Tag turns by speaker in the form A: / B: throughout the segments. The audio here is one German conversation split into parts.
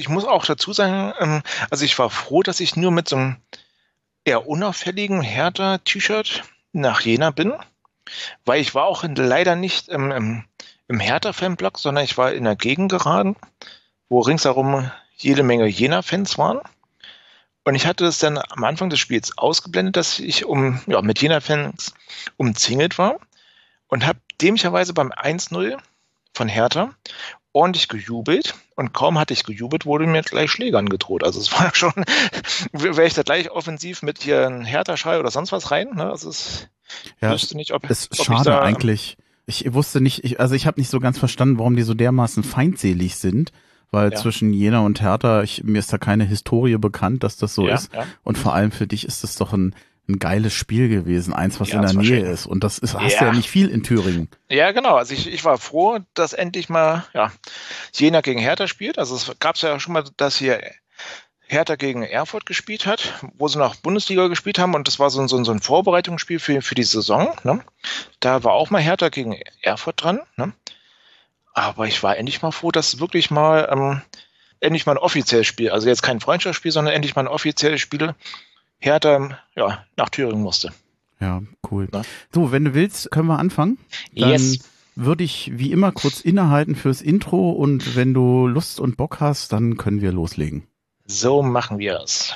A: ich muss auch dazu sagen, ähm, also ich war froh, dass ich nur mit so einem eher unauffälligen Hertha-T-Shirt nach Jena bin, weil ich war auch leider nicht im, im, im Hertha-Fanblock, sondern ich war in der Gegend geraten, wo ringsherum jede Menge Jena-Fans waren. Und ich hatte es dann am Anfang des Spiels ausgeblendet, dass ich um, ja, mit Jena-Fans umzingelt war und habe dämlicherweise beim 1-0 von Hertha ordentlich gejubelt und kaum hatte ich gejubelt, wurde mir gleich Schlägern gedroht. Also es war schon, wäre ich da gleich offensiv mit hier ein Hertha-Schall oder sonst was rein. Ne? Also es
B: ja, wüsste nicht, ob, es ob schade da, eigentlich. Ich wusste nicht, ich, also ich habe nicht so ganz verstanden, warum die so dermaßen feindselig sind weil ja. zwischen Jena und Hertha, ich, mir ist da keine Historie bekannt, dass das so ja, ist. Ja. Und vor allem für dich ist das doch ein, ein geiles Spiel gewesen, eins, was ja, in der Nähe ist. Und das ist, hast ja. du ja nicht viel in Thüringen.
A: Ja, genau. Also ich, ich war froh, dass endlich mal ja, Jena gegen Hertha spielt. Also es gab es ja schon mal, dass hier Hertha gegen Erfurt gespielt hat, wo sie noch Bundesliga gespielt haben und das war so ein, so so ein Vorbereitungsspiel für, für die Saison. Ne? Da war auch mal Hertha gegen Erfurt dran. Ne? Aber ich war endlich mal froh, dass wirklich mal ähm, endlich mal ein offizielles Spiel, also jetzt kein Freundschaftsspiel, sondern endlich mal ein offizielles Spiel Hertha ja, nach Thüringen musste.
B: Ja, cool. Na? So, wenn du willst, können wir anfangen. Dann yes. würde ich wie immer kurz innehalten fürs Intro und wenn du Lust und Bock hast, dann können wir loslegen.
A: So machen wir es.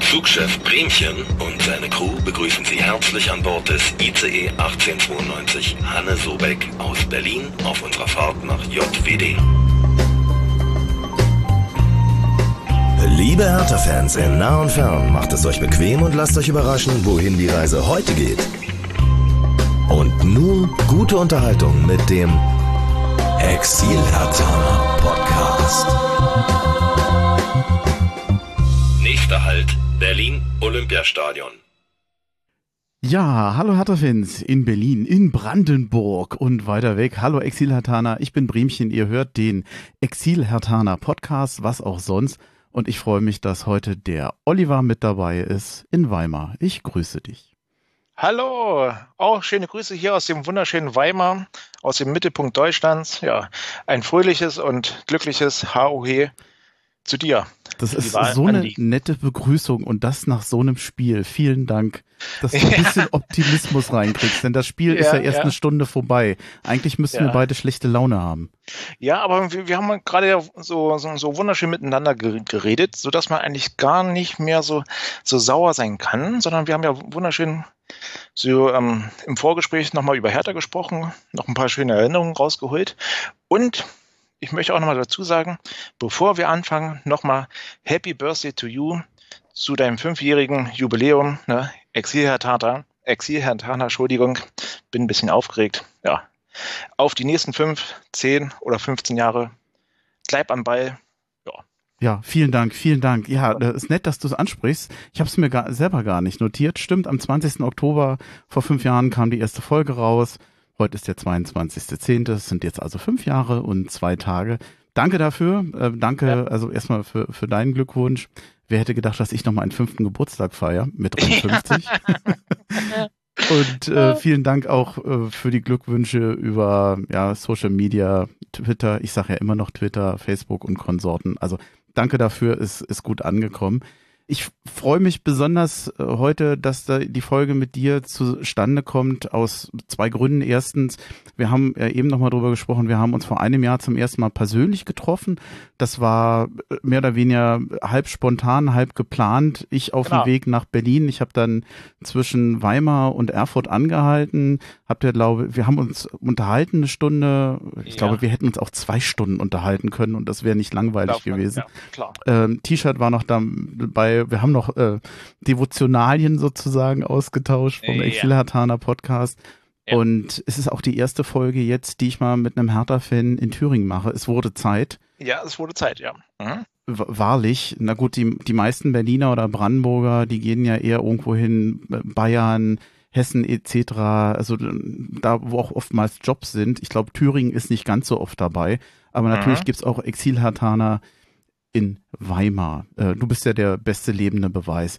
C: Flugchef Bremchen und seine Crew begrüßen Sie herzlich an Bord des ICE 1892 Hanne Sobeck aus Berlin auf unserer Fahrt nach JWD. Liebe Hertha-Fans in nah und fern, macht es euch bequem und lasst euch überraschen, wohin die Reise heute geht. Und nun gute Unterhaltung mit dem Exil Hertha Podcast. Nächster Halt Berlin Olympiastadion.
B: Ja, hallo Hatterfans in Berlin, in Brandenburg und weiter weg. Hallo Exil-Hertaner, ich bin Bremchen, ihr hört den Exil-Hertaner Podcast, was auch sonst. Und ich freue mich, dass heute der Oliver mit dabei ist in Weimar. Ich grüße dich.
A: Hallo, auch schöne Grüße hier aus dem wunderschönen Weimar, aus dem Mittelpunkt Deutschlands. Ja, ein fröhliches und glückliches HOH zu dir.
B: Das ist so eine nette Begrüßung und das nach so einem Spiel. Vielen Dank, dass du ein bisschen Optimismus reinkriegst, denn das Spiel ja, ist ja erst ja. eine Stunde vorbei. Eigentlich müssten ja. wir beide schlechte Laune haben.
A: Ja, aber wir, wir haben gerade so, so, so wunderschön miteinander geredet, sodass man eigentlich gar nicht mehr so, so sauer sein kann, sondern wir haben ja wunderschön so ähm, im Vorgespräch nochmal über Hertha gesprochen, noch ein paar schöne Erinnerungen rausgeholt und ich möchte auch nochmal dazu sagen, bevor wir anfangen, nochmal Happy Birthday to you zu deinem fünfjährigen Jubiläum, ne? Exil Herr Tata, Exil Herr Tata, Entschuldigung, bin ein bisschen aufgeregt. Ja, auf die nächsten fünf, zehn oder 15 Jahre. Bleib am Ball.
B: Ja. Vielen Dank, vielen Dank. Ja, das ist nett, dass du es ansprichst. Ich habe es mir gar, selber gar nicht notiert. Stimmt, am 20. Oktober vor fünf Jahren kam die erste Folge raus. Heute ist der 22.10. Es sind jetzt also fünf Jahre und zwei Tage. Danke dafür. Äh, danke ja. also erstmal für, für deinen Glückwunsch. Wer hätte gedacht, dass ich noch mal einen fünften Geburtstag feiere mit 53? und äh, vielen Dank auch äh, für die Glückwünsche über ja, Social Media, Twitter. Ich sage ja immer noch Twitter, Facebook und Konsorten. Also danke dafür, ist, ist gut angekommen. Ich freue mich besonders äh, heute, dass da die Folge mit dir zustande kommt, aus zwei Gründen. Erstens, wir haben ja eben nochmal drüber gesprochen, wir haben uns vor einem Jahr zum ersten Mal persönlich getroffen. Das war äh, mehr oder weniger halb spontan, halb geplant. Ich auf genau. dem Weg nach Berlin. Ich habe dann zwischen Weimar und Erfurt angehalten. Habt ihr, glaube wir haben uns unterhalten eine Stunde. Ich ja. glaube, wir hätten uns auch zwei Stunden unterhalten können und das wäre nicht langweilig gewesen. Ja, ähm, T-Shirt war noch dabei wir haben noch äh, Devotionalien sozusagen ausgetauscht vom ja. Exilhartaner Podcast. Ja. Und es ist auch die erste Folge jetzt, die ich mal mit einem Hertha-Fan in Thüringen mache. Es wurde Zeit.
A: Ja, es wurde Zeit, ja. Mhm.
B: Wahrlich. Na gut, die, die meisten Berliner oder Brandenburger, die gehen ja eher irgendwo hin, äh, Bayern, Hessen etc., also da, wo auch oftmals Jobs sind. Ich glaube, Thüringen ist nicht ganz so oft dabei. Aber natürlich mhm. gibt's auch Exilhartaner in Weimar. Äh, du bist ja der beste lebende Beweis.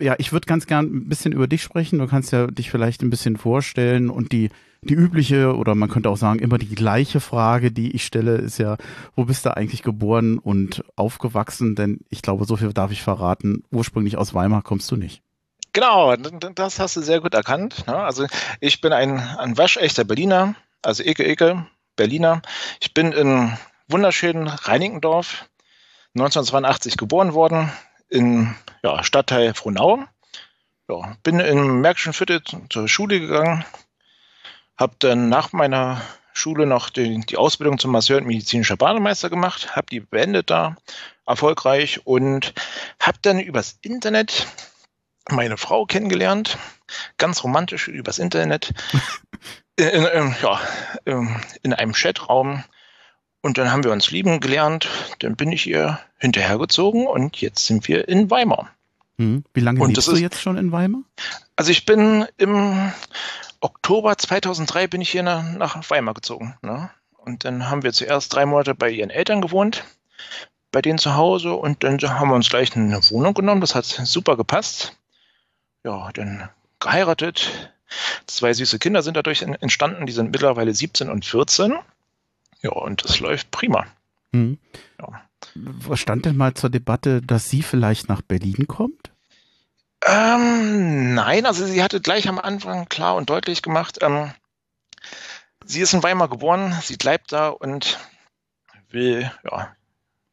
B: ja, ich würde ganz gern ein bisschen über dich sprechen. Du kannst ja dich vielleicht ein bisschen vorstellen und die, die übliche oder man könnte auch sagen, immer die gleiche Frage, die ich stelle, ist ja, wo bist du eigentlich geboren und aufgewachsen? Denn ich glaube, so viel darf ich verraten. Ursprünglich aus Weimar kommst du nicht.
A: Genau, das hast du sehr gut erkannt. Ne? Also ich bin ein, ein waschechter Berliner, also Eke Eke, Berliner. Ich bin in wunderschönen Reinickendorf 1982 geboren worden, in ja, Stadtteil Frohnau. Ja, bin in Märkischen Viertel zur Schule gegangen, habe dann nach meiner Schule noch die, die, Ausbildung zum Masseur und medizinischer Bademeister gemacht, habe die beendet da erfolgreich und habe dann übers Internet meine Frau kennengelernt, ganz romantisch übers Internet, in, in, ja, in einem Chatraum. Und dann haben wir uns lieben gelernt. Dann bin ich ihr hinterhergezogen und jetzt sind wir in Weimar.
B: Hm. Wie lange und lebst du jetzt schon in Weimar?
A: Also ich bin im Oktober 2003 bin ich hier nach, nach Weimar gezogen. Ne? Und dann haben wir zuerst drei Monate bei ihren Eltern gewohnt, bei denen zu Hause. Und dann haben wir uns gleich eine Wohnung genommen. Das hat super gepasst. Ja, dann geheiratet, Zwei süße Kinder sind dadurch entstanden, die sind mittlerweile 17 und 14. Ja, und das läuft prima.
B: Hm. Ja. Was stand denn mal zur Debatte, dass sie vielleicht nach Berlin kommt?
A: Ähm, nein, also sie hatte gleich am Anfang klar und deutlich gemacht, ähm, sie ist in Weimar geboren, sie bleibt da und will ja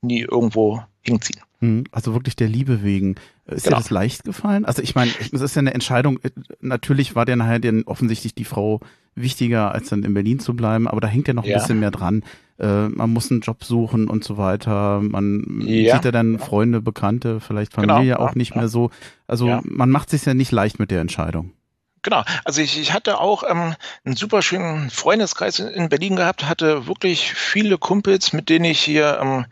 A: nie irgendwo hinziehen.
B: Hm, also wirklich der Liebe wegen. Ist genau. dir das leicht gefallen? Also ich meine, es ist ja eine Entscheidung, äh, natürlich war dir nachher dann offensichtlich die Frau wichtiger, als dann in Berlin zu bleiben, aber da hängt ja noch ja. ein bisschen mehr dran. Äh, man muss einen Job suchen und so weiter. Man ja. sieht ja dann Freunde, Bekannte, vielleicht genau. Familie genau. auch nicht mehr so. Also man macht sich ja nicht leicht mit der Entscheidung.
A: Genau, also ich, ich hatte auch ähm, einen super schönen Freundeskreis in Berlin gehabt, hatte wirklich viele Kumpels, mit denen ich hier ähm,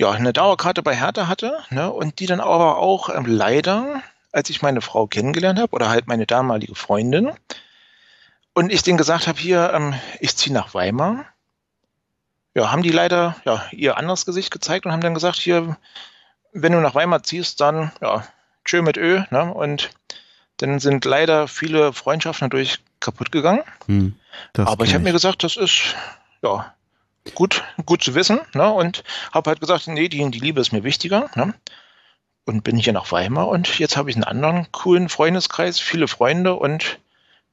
A: ja, eine Dauerkarte bei Hertha hatte ne, und die dann aber auch ähm, leider, als ich meine Frau kennengelernt habe oder halt meine damalige Freundin und ich denen gesagt habe, hier, ähm, ich ziehe nach Weimar, ja, haben die leider ja, ihr anderes Gesicht gezeigt und haben dann gesagt, hier, wenn du nach Weimar ziehst, dann ja, tschö mit Ö, ne, und dann sind leider viele Freundschaften dadurch kaputt gegangen. Hm, aber ich habe mir gesagt, das ist ja gut, gut zu wissen. Ne? Und habe halt gesagt, nee, die, die Liebe ist mir wichtiger. Ne? Und bin hier nach Weimar und jetzt habe ich einen anderen coolen Freundeskreis, viele Freunde und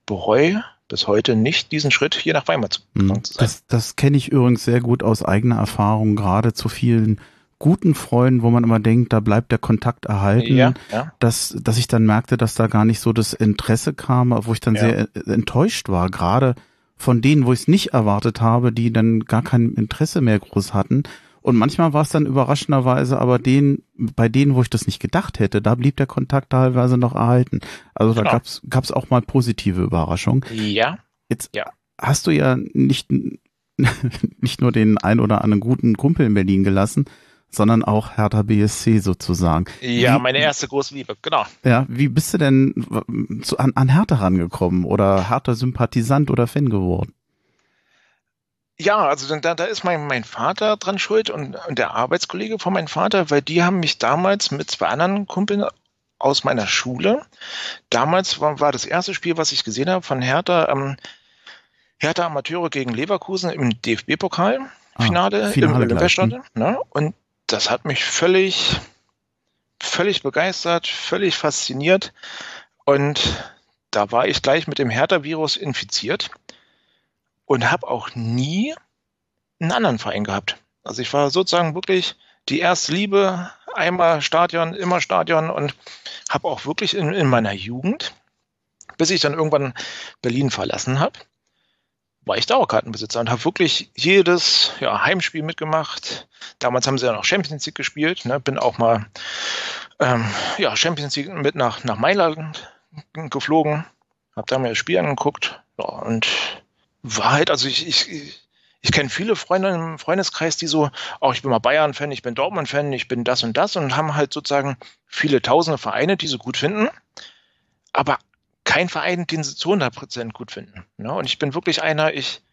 A: bereue bis heute nicht diesen Schritt hier nach Weimar zu,
B: mhm. zu sein. Das, das kenne ich übrigens sehr gut aus eigener Erfahrung, gerade zu vielen guten Freunden, wo man immer denkt, da bleibt der Kontakt erhalten, ja, ja. Dass, dass ich dann merkte, dass da gar nicht so das Interesse kam, wo ich dann ja. sehr enttäuscht war, gerade von denen, wo ich es nicht erwartet habe, die dann gar kein Interesse mehr groß hatten. Und manchmal war es dann überraschenderweise aber den, bei denen, wo ich das nicht gedacht hätte, da blieb der Kontakt teilweise noch erhalten. Also da genau. gab's gab's auch mal positive Überraschungen.
A: Ja.
B: Jetzt ja. hast du ja nicht, nicht nur den ein oder anderen guten Kumpel in Berlin gelassen, sondern auch Hertha BSC sozusagen.
A: Ja, wie, meine erste große Liebe, genau.
B: Ja, wie bist du denn zu, an, an Hertha rangekommen oder Hertha-Sympathisant oder Fan geworden?
A: Ja, also da, da ist mein, mein Vater dran schuld und, und der Arbeitskollege von meinem Vater, weil die haben mich damals mit zwei anderen Kumpeln aus meiner Schule, damals war, war das erste Spiel, was ich gesehen habe von Hertha, ähm, Hertha Amateure gegen Leverkusen im DFB-Pokal. Finale, ah, Finale im Olympiastadion. Ne? Und das hat mich völlig, völlig begeistert, völlig fasziniert. Und da war ich gleich mit dem Hertha-Virus infiziert und habe auch nie einen anderen Verein gehabt. Also ich war sozusagen wirklich die erste Liebe, einmal Stadion, immer Stadion und habe auch wirklich in, in meiner Jugend, bis ich dann irgendwann Berlin verlassen habe, war ich Dauerkartenbesitzer und habe wirklich jedes ja, Heimspiel mitgemacht. Damals haben sie ja noch Champions League gespielt. Ne? Bin auch mal ähm, ja, Champions League mit nach, nach Mailand geflogen. Habe da mir das Spiel angeguckt. Ja, und war halt, also ich, ich, ich kenne viele Freunde im Freundeskreis, die so, auch ich bin mal Bayern-Fan, ich bin Dortmund-Fan, ich bin das und das und haben halt sozusagen viele tausende Vereine, die sie gut finden. Aber kein Verein, den sie zu 100% gut finden. Ne? Und ich bin wirklich einer, ich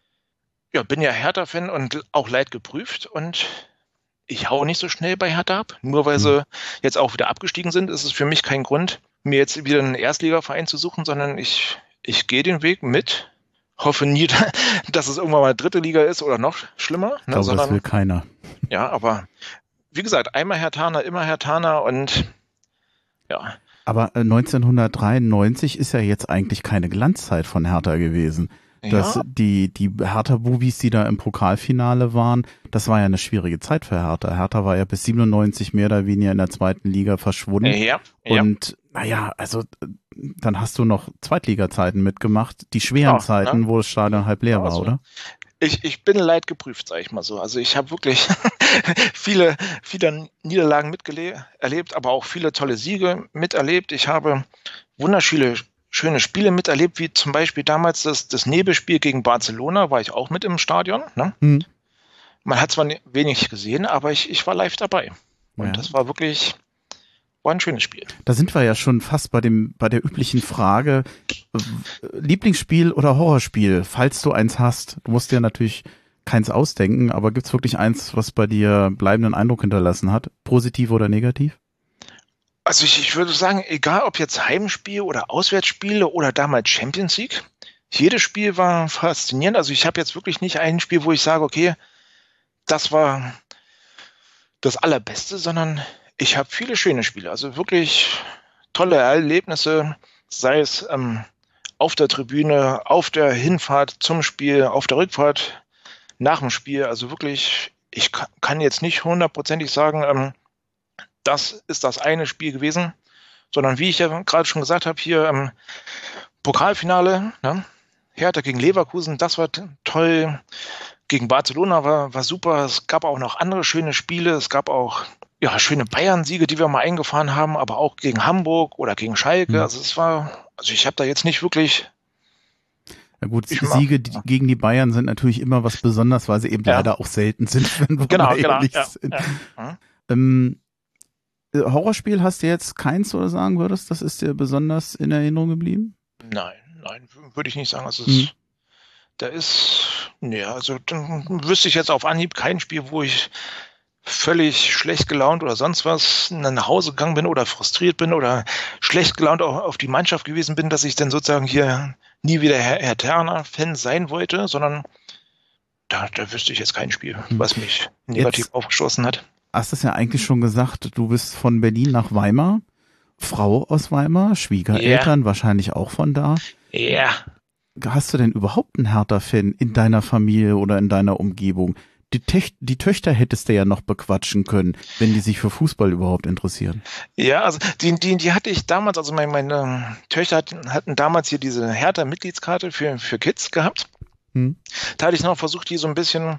A: ja, bin ja Hertha-Fan und auch leid geprüft und ich hau nicht so schnell bei Hertha ab. Nur weil sie jetzt auch wieder abgestiegen sind, ist es für mich kein Grund, mir jetzt wieder einen Erstligaverein zu suchen, sondern ich, ich gehe den Weg mit. Hoffe nie, dass es irgendwann mal dritte Liga ist oder noch schlimmer.
B: Ne, glaube, sondern, das will keiner.
A: Ja, aber wie gesagt, einmal Herr Tana, immer Herr Tana und ja.
B: Aber 1993 äh, ist ja jetzt eigentlich keine Glanzzeit von Hertha gewesen dass ja. die, die Hertha-Bubis, die da im Pokalfinale waren, das war ja eine schwierige Zeit für Hertha. Hertha war ja bis 97 mehr oder weniger in der zweiten Liga verschwunden. Ja. ja. Und naja, also dann hast du noch Zweitliga-Zeiten mitgemacht, die schweren oh, Zeiten, ne? wo das Stadion halb leer war, oder?
A: Ich, ich bin leid geprüft, sage ich mal so. Also ich habe wirklich viele, viele Niederlagen miterlebt, aber auch viele tolle Siege miterlebt. Ich habe wunderschöne schöne Spiele miterlebt, wie zum Beispiel damals das, das Nebelspiel gegen Barcelona, war ich auch mit im Stadion. Ne? Mhm. Man hat zwar wenig gesehen, aber ich, ich war live dabei. Und ja. das war wirklich, war ein schönes Spiel.
B: Da sind wir ja schon fast bei dem, bei der üblichen Frage, Lieblingsspiel oder Horrorspiel, falls du eins hast. Du musst dir natürlich keins ausdenken, aber gibt's wirklich eins, was bei dir bleibenden Eindruck hinterlassen hat? Positiv oder negativ?
A: Also ich, ich würde sagen, egal ob jetzt Heimspiel oder Auswärtsspiele oder damals Champions League, jedes Spiel war faszinierend. Also ich habe jetzt wirklich nicht ein Spiel, wo ich sage, okay, das war das Allerbeste, sondern ich habe viele schöne Spiele. Also wirklich tolle Erlebnisse, sei es ähm, auf der Tribüne, auf der Hinfahrt zum Spiel, auf der Rückfahrt, nach dem Spiel. Also wirklich, ich kann jetzt nicht hundertprozentig sagen, ähm, das ist das eine Spiel gewesen, sondern wie ich ja gerade schon gesagt habe, hier im Pokalfinale, ne, Hertha gegen Leverkusen, das war toll. Gegen Barcelona war, war super. Es gab auch noch andere schöne Spiele. Es gab auch ja, schöne Bayern-Siege, die wir mal eingefahren haben, aber auch gegen Hamburg oder gegen Schalke. Mhm. Also es war, also ich habe da jetzt nicht wirklich
B: ja gut, ich Siege die, gegen die Bayern sind natürlich immer was Besonderes, weil sie eben ja. leider auch selten sind, wenn wir genau, genau, ja, sind. Ja. Ähm, äh, Horrorspiel hast du jetzt keins, oder sagen würdest, das ist dir besonders in Erinnerung geblieben?
A: Nein, nein, würde ich nicht sagen. Also hm. da ist, nee, also dann wüsste ich jetzt auf Anhieb kein Spiel, wo ich völlig schlecht gelaunt oder sonst was nach Hause gegangen bin oder frustriert bin oder schlecht gelaunt auch auf die Mannschaft gewesen bin, dass ich dann sozusagen hier nie wieder Herr, Herr Terner-Fan sein wollte, sondern da, da wüsste ich jetzt kein Spiel, hm. was mich negativ jetzt, aufgestoßen hat
B: hast es ja eigentlich schon gesagt, du bist von Berlin nach Weimar, Frau aus Weimar, Schwiegereltern yeah. wahrscheinlich auch von da.
A: Ja. Yeah.
B: Hast du denn überhaupt einen Hertha-Fan in deiner Familie oder in deiner Umgebung? Die, Tech, die Töchter hättest du ja noch bequatschen können, wenn die sich für Fußball überhaupt interessieren.
A: Ja, also die, die, die hatte ich damals, also meine, meine Töchter hatten, hatten damals hier diese Hertha-Mitgliedskarte für, für Kids gehabt. Hm. Da hatte ich noch versucht, die so ein bisschen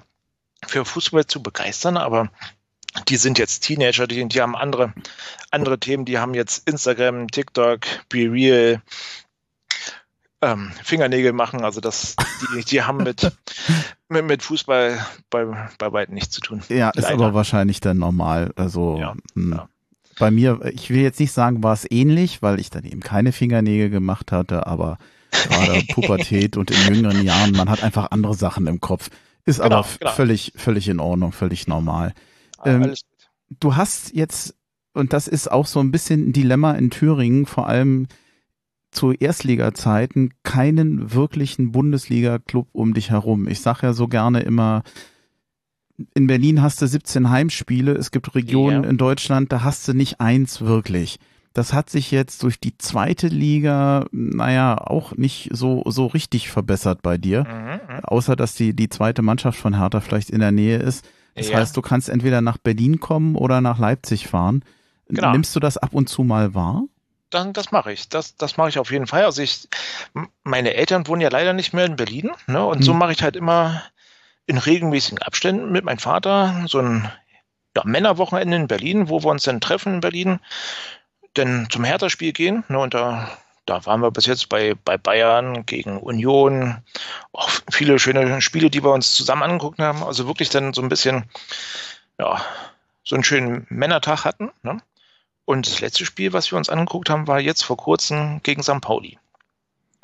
A: für Fußball zu begeistern, aber die sind jetzt Teenager, die, die haben andere, andere Themen, die haben jetzt Instagram, TikTok, Be Real, ähm, Fingernägel machen, also das, die, die haben mit, mit, mit, Fußball bei, bei weitem nichts zu tun.
B: Ja, ist aber wahrscheinlich dann normal. Also ja, hm. ja. bei mir, ich will jetzt nicht sagen, war es ähnlich, weil ich dann eben keine Fingernägel gemacht hatte, aber gerade Pubertät und in jüngeren Jahren, man hat einfach andere Sachen im Kopf. Ist genau, aber genau. völlig, völlig in Ordnung, völlig normal. Ähm, du hast jetzt, und das ist auch so ein bisschen ein Dilemma in Thüringen, vor allem zu Erstliga-Zeiten, keinen wirklichen Bundesliga-Club um dich herum. Ich sage ja so gerne immer, in Berlin hast du 17 Heimspiele, es gibt Regionen ja. in Deutschland, da hast du nicht eins wirklich. Das hat sich jetzt durch die zweite Liga, naja, auch nicht so, so richtig verbessert bei dir. Mhm, mhm. Außer, dass die, die zweite Mannschaft von Hertha vielleicht in der Nähe ist. Das ja. heißt, du kannst entweder nach Berlin kommen oder nach Leipzig fahren. Genau. Nimmst du das ab und zu mal wahr?
A: Dann, das mache ich. Das, das mache ich auf jeden Fall. Also ich, meine Eltern wohnen ja leider nicht mehr in Berlin, ne? Und hm. so mache ich halt immer in regelmäßigen Abständen mit meinem Vater so ein ja, Männerwochenende in Berlin, wo wir uns dann treffen in Berlin, dann zum Hertha-Spiel gehen, ne? Und da da waren wir bis jetzt bei, bei Bayern gegen Union. Auch viele schöne Spiele, die wir uns zusammen angeguckt haben. Also wirklich dann so ein bisschen, ja, so einen schönen Männertag hatten. Ne? Und das letzte Spiel, was wir uns angeguckt haben, war jetzt vor kurzem gegen St. Pauli,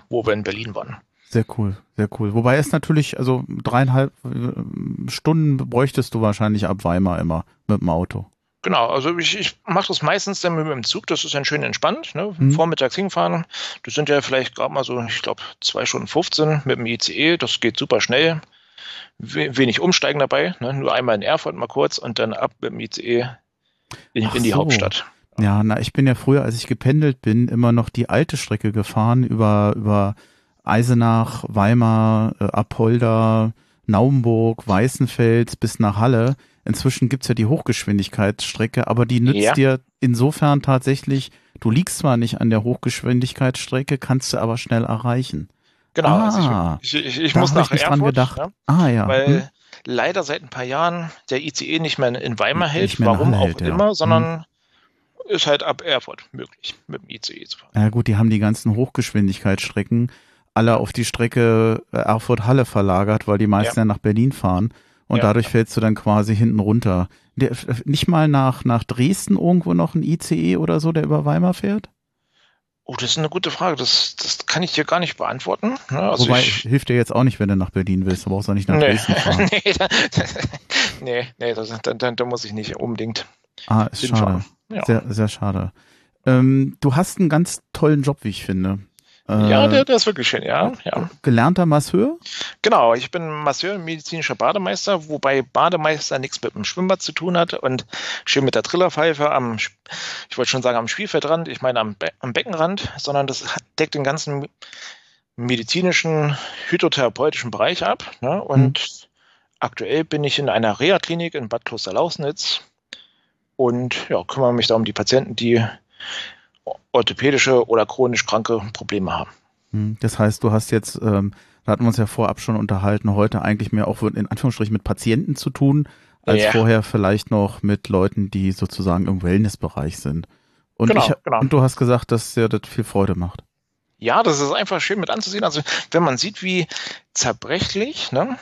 A: wo wir in Berlin waren.
B: Sehr cool, sehr cool. Wobei es natürlich, also dreieinhalb äh, Stunden bräuchtest du wahrscheinlich ab Weimar immer mit dem Auto.
A: Genau, also ich, ich mache das meistens dann mit dem Zug, das ist dann schön entspannt. Ne? Mhm. Vormittags hinfahren, das sind ja vielleicht gerade mal so, ich glaube, zwei Stunden 15 mit dem ICE, das geht super schnell. Wenig Umsteigen dabei, ne? nur einmal in Erfurt mal kurz und dann ab mit dem ICE in, in die so. Hauptstadt.
B: Ja, na, ich bin ja früher, als ich gependelt bin, immer noch die alte Strecke gefahren über, über Eisenach, Weimar, äh, Apolda, Naumburg, Weißenfels bis nach Halle. Inzwischen gibt's ja die Hochgeschwindigkeitsstrecke, aber die nützt ja. dir insofern tatsächlich, du liegst zwar nicht an der Hochgeschwindigkeitsstrecke, kannst du aber schnell erreichen.
A: Genau, ah, also ich, ich, ich, ich muss nach
B: ich Erfurt, dran gedacht.
A: Ne?
B: Ah ja.
A: Weil hm. leider seit ein paar Jahren der ICE nicht mehr in Weimar hält, warum auch hält, immer, ja. sondern hm ist halt ab Erfurt möglich, mit dem ICE zu fahren.
B: Ja gut, die haben die ganzen Hochgeschwindigkeitsstrecken alle auf die Strecke Erfurt-Halle verlagert, weil die meisten ja, ja nach Berlin fahren. Und ja. dadurch fällst du dann quasi hinten runter. Der, nicht mal nach, nach Dresden irgendwo noch ein ICE oder so, der über Weimar fährt?
A: Oh, das ist eine gute Frage. Das, das kann ich dir gar nicht beantworten.
B: Ne? Also Wobei, ich, hilft dir jetzt auch nicht, wenn du nach Berlin willst. Du brauchst auch nicht nach nee. Dresden fahren.
A: nee, da, nee, nee da, da, da, muss ich nicht unbedingt.
B: Ah, ist schade. Ja. Sehr, sehr schade. Ähm, du hast einen ganz tollen Job, wie ich finde.
A: Ja, äh, der, der ist wirklich schön, ja, ja.
B: Gelernter Masseur?
A: Genau, ich bin Masseur medizinischer Bademeister, wobei Bademeister nichts mit dem Schwimmbad zu tun hat und schön mit der Trillerpfeife am, ich wollte schon sagen am Spielfeldrand, ich meine am, Be am Beckenrand, sondern das deckt den ganzen medizinischen, hydrotherapeutischen Bereich ab. Ne? Und hm. aktuell bin ich in einer Reha-Klinik in Bad Kloster-Lausnitz und ja, kümmere mich da um die Patienten, die orthopädische oder chronisch kranke Probleme haben.
B: Hm, das heißt, du hast jetzt, ähm, da hatten wir uns ja vorab schon unterhalten, heute eigentlich mehr auch in Anführungsstrichen mit Patienten zu tun, als ja. vorher vielleicht noch mit Leuten, die sozusagen im Wellnessbereich sind. Und, genau, ich, genau. und du hast gesagt, dass dir das viel Freude macht.
A: Ja, das ist einfach schön mit anzusehen. Also wenn man sieht, wie zerbrechlich ne,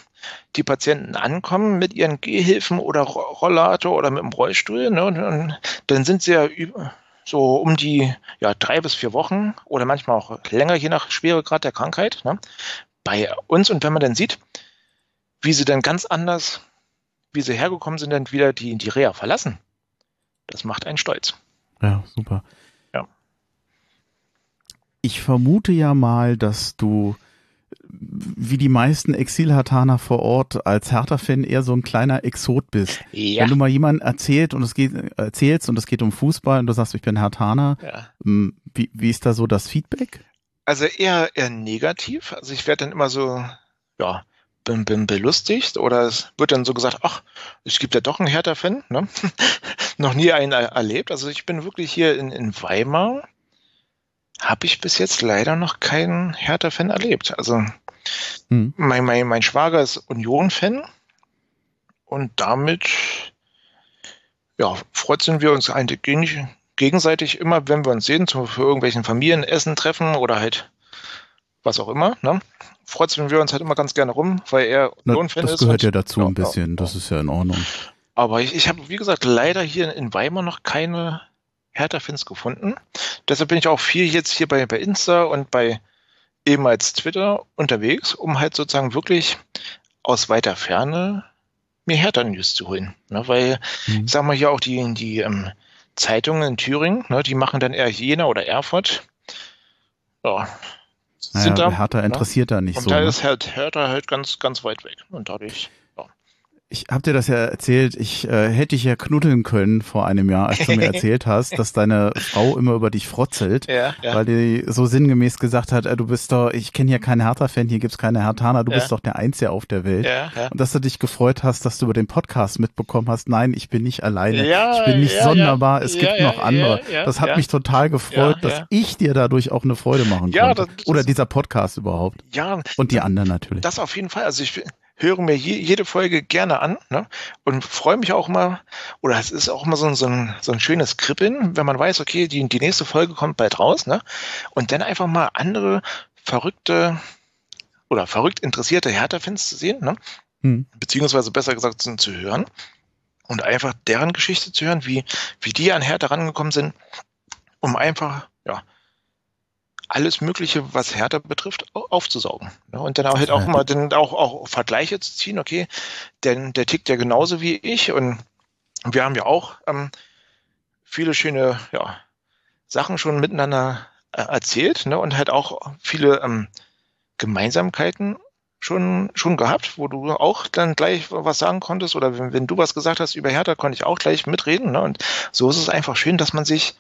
A: die Patienten ankommen mit ihren Gehhilfen oder Rollator oder mit dem Rollstuhl, ne, dann sind sie ja so um die ja, drei bis vier Wochen oder manchmal auch länger, je nach Schweregrad der Krankheit, ne, bei uns. Und wenn man dann sieht, wie sie dann ganz anders, wie sie hergekommen sind, dann wieder die, die Reha verlassen, das macht einen stolz.
B: Ja, super. Ich vermute ja mal, dass du wie die meisten Exil-Hartaner vor Ort als Hertha-Fan eher so ein kleiner Exot bist. Ja. Wenn du mal jemanden erzählt und es geht, erzählst und es geht um Fußball und du sagst, ich bin Hertaner, ja. Wie, wie ist da so das Feedback?
A: Also eher, eher negativ. Also ich werde dann immer so, ja, bin, bin belustigt oder es wird dann so gesagt, ach, es gibt ja doch einen Hertha-Fan, ne? Noch nie einen erlebt. Also ich bin wirklich hier in, in Weimar habe ich bis jetzt leider noch keinen Hertha-Fan erlebt. Also hm. mein, mein, mein Schwager ist Union-Fan und damit ja, freut sind wir uns eigentlich gegenseitig immer, wenn wir uns sehen, zum, für irgendwelchen Familienessen treffen oder halt was auch immer. Ne? Freut sind wir uns halt immer ganz gerne rum, weil er
B: Union-Fan ist. Das gehört ja dazu ja, ein bisschen, das ist ja in Ordnung.
A: Aber ich, ich habe, wie gesagt, leider hier in Weimar noch keine Hertha-Fans gefunden. Deshalb bin ich auch viel jetzt hier bei, bei Insta und bei ehemals Twitter unterwegs, um halt sozusagen wirklich aus weiter Ferne mir Hertha-News zu holen. Ne, weil, mhm. ich sag mal, hier auch die, die ähm, Zeitungen in Thüringen, ne, die machen dann eher Jena oder Erfurt.
B: Ja. Naja, da, Hertha ne? interessiert da nicht
A: und
B: so.
A: Und da ne? ist halt Hertha halt ganz, ganz weit weg. Und dadurch
B: ich habe dir das ja erzählt, ich äh, hätte dich ja knuddeln können vor einem Jahr, als du mir erzählt hast, dass deine Frau immer über dich frotzelt, ja, ja. weil die so sinngemäß gesagt hat, äh, du bist doch, ich kenne hier keine Hertha-Fan, hier gibt's keine Hertaner, du ja. bist doch der Einzige auf der Welt. Und dass du dich gefreut hast, dass du über den Podcast mitbekommen hast, nein, ich bin nicht alleine, ich bin nicht sonderbar, es gibt noch andere. das hat mich total gefreut, dass ich dir dadurch auch eine Freude machen konnte. Das, Oder dieser Podcast überhaupt.
A: Ja.
B: Und die anderen natürlich.
A: Das auf jeden Fall. Also ich höre mir je, jede Folge gerne an ne? und freue mich auch mal, oder es ist auch immer so, so, ein, so ein schönes Kribbeln, wenn man weiß, okay, die, die nächste Folge kommt bald raus, ne? Und dann einfach mal andere verrückte oder verrückt interessierte Hertha-Fans zu sehen, ne? Hm. Beziehungsweise besser gesagt zu, zu hören und einfach deren Geschichte zu hören, wie, wie die an Hertha rangekommen sind, um einfach, ja, alles Mögliche, was Hertha betrifft, aufzusaugen. Ne? Und dann auch halt auch mal dann auch, auch Vergleiche zu ziehen, okay, denn der tickt ja genauso wie ich und wir haben ja auch ähm, viele schöne ja, Sachen schon miteinander äh, erzählt ne? und halt auch viele ähm, Gemeinsamkeiten schon, schon gehabt, wo du auch dann gleich was sagen konntest oder wenn, wenn du was gesagt hast über Hertha, konnte ich auch gleich mitreden. Ne? Und so ist es einfach schön, dass man sich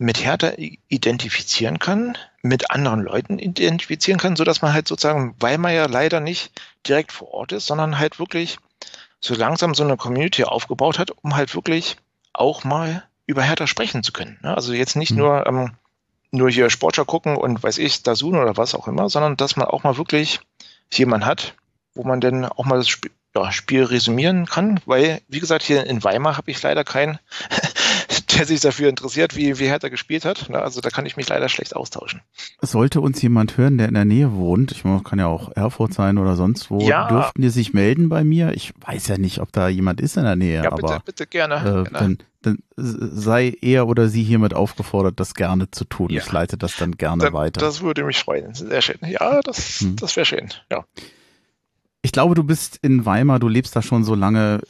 A: mit Hertha identifizieren kann, mit anderen Leuten identifizieren kann, so dass man halt sozusagen, weil man ja leider nicht direkt vor Ort ist, sondern halt wirklich so langsam so eine Community aufgebaut hat, um halt wirklich auch mal über Hertha sprechen zu können. Ne? Also jetzt nicht mhm. nur ähm, nur hier Sportschau gucken und weiß ich, Dazun oder was auch immer, sondern dass man auch mal wirklich jemanden hat, wo man dann auch mal das Spiel, ja, Spiel resümieren kann, weil, wie gesagt, hier in Weimar habe ich leider keinen, der sich dafür interessiert, wie, wie Hertha gespielt hat. Also da kann ich mich leider schlecht austauschen.
B: Sollte uns jemand hören, der in der Nähe wohnt, ich meine, kann ja auch Erfurt sein oder sonst wo, ja. dürften die sich melden bei mir? Ich weiß ja nicht, ob da jemand ist in der Nähe. Ja, bitte, aber,
A: bitte gerne. Äh,
B: genau. dann, dann sei er oder sie hiermit aufgefordert, das gerne zu tun. Ja. Ich leite das dann gerne dann, weiter.
A: Das würde mich freuen. Sehr schön. Ja, das, hm. das wäre schön. Ja.
B: Ich glaube, du bist in Weimar, du lebst da schon so lange.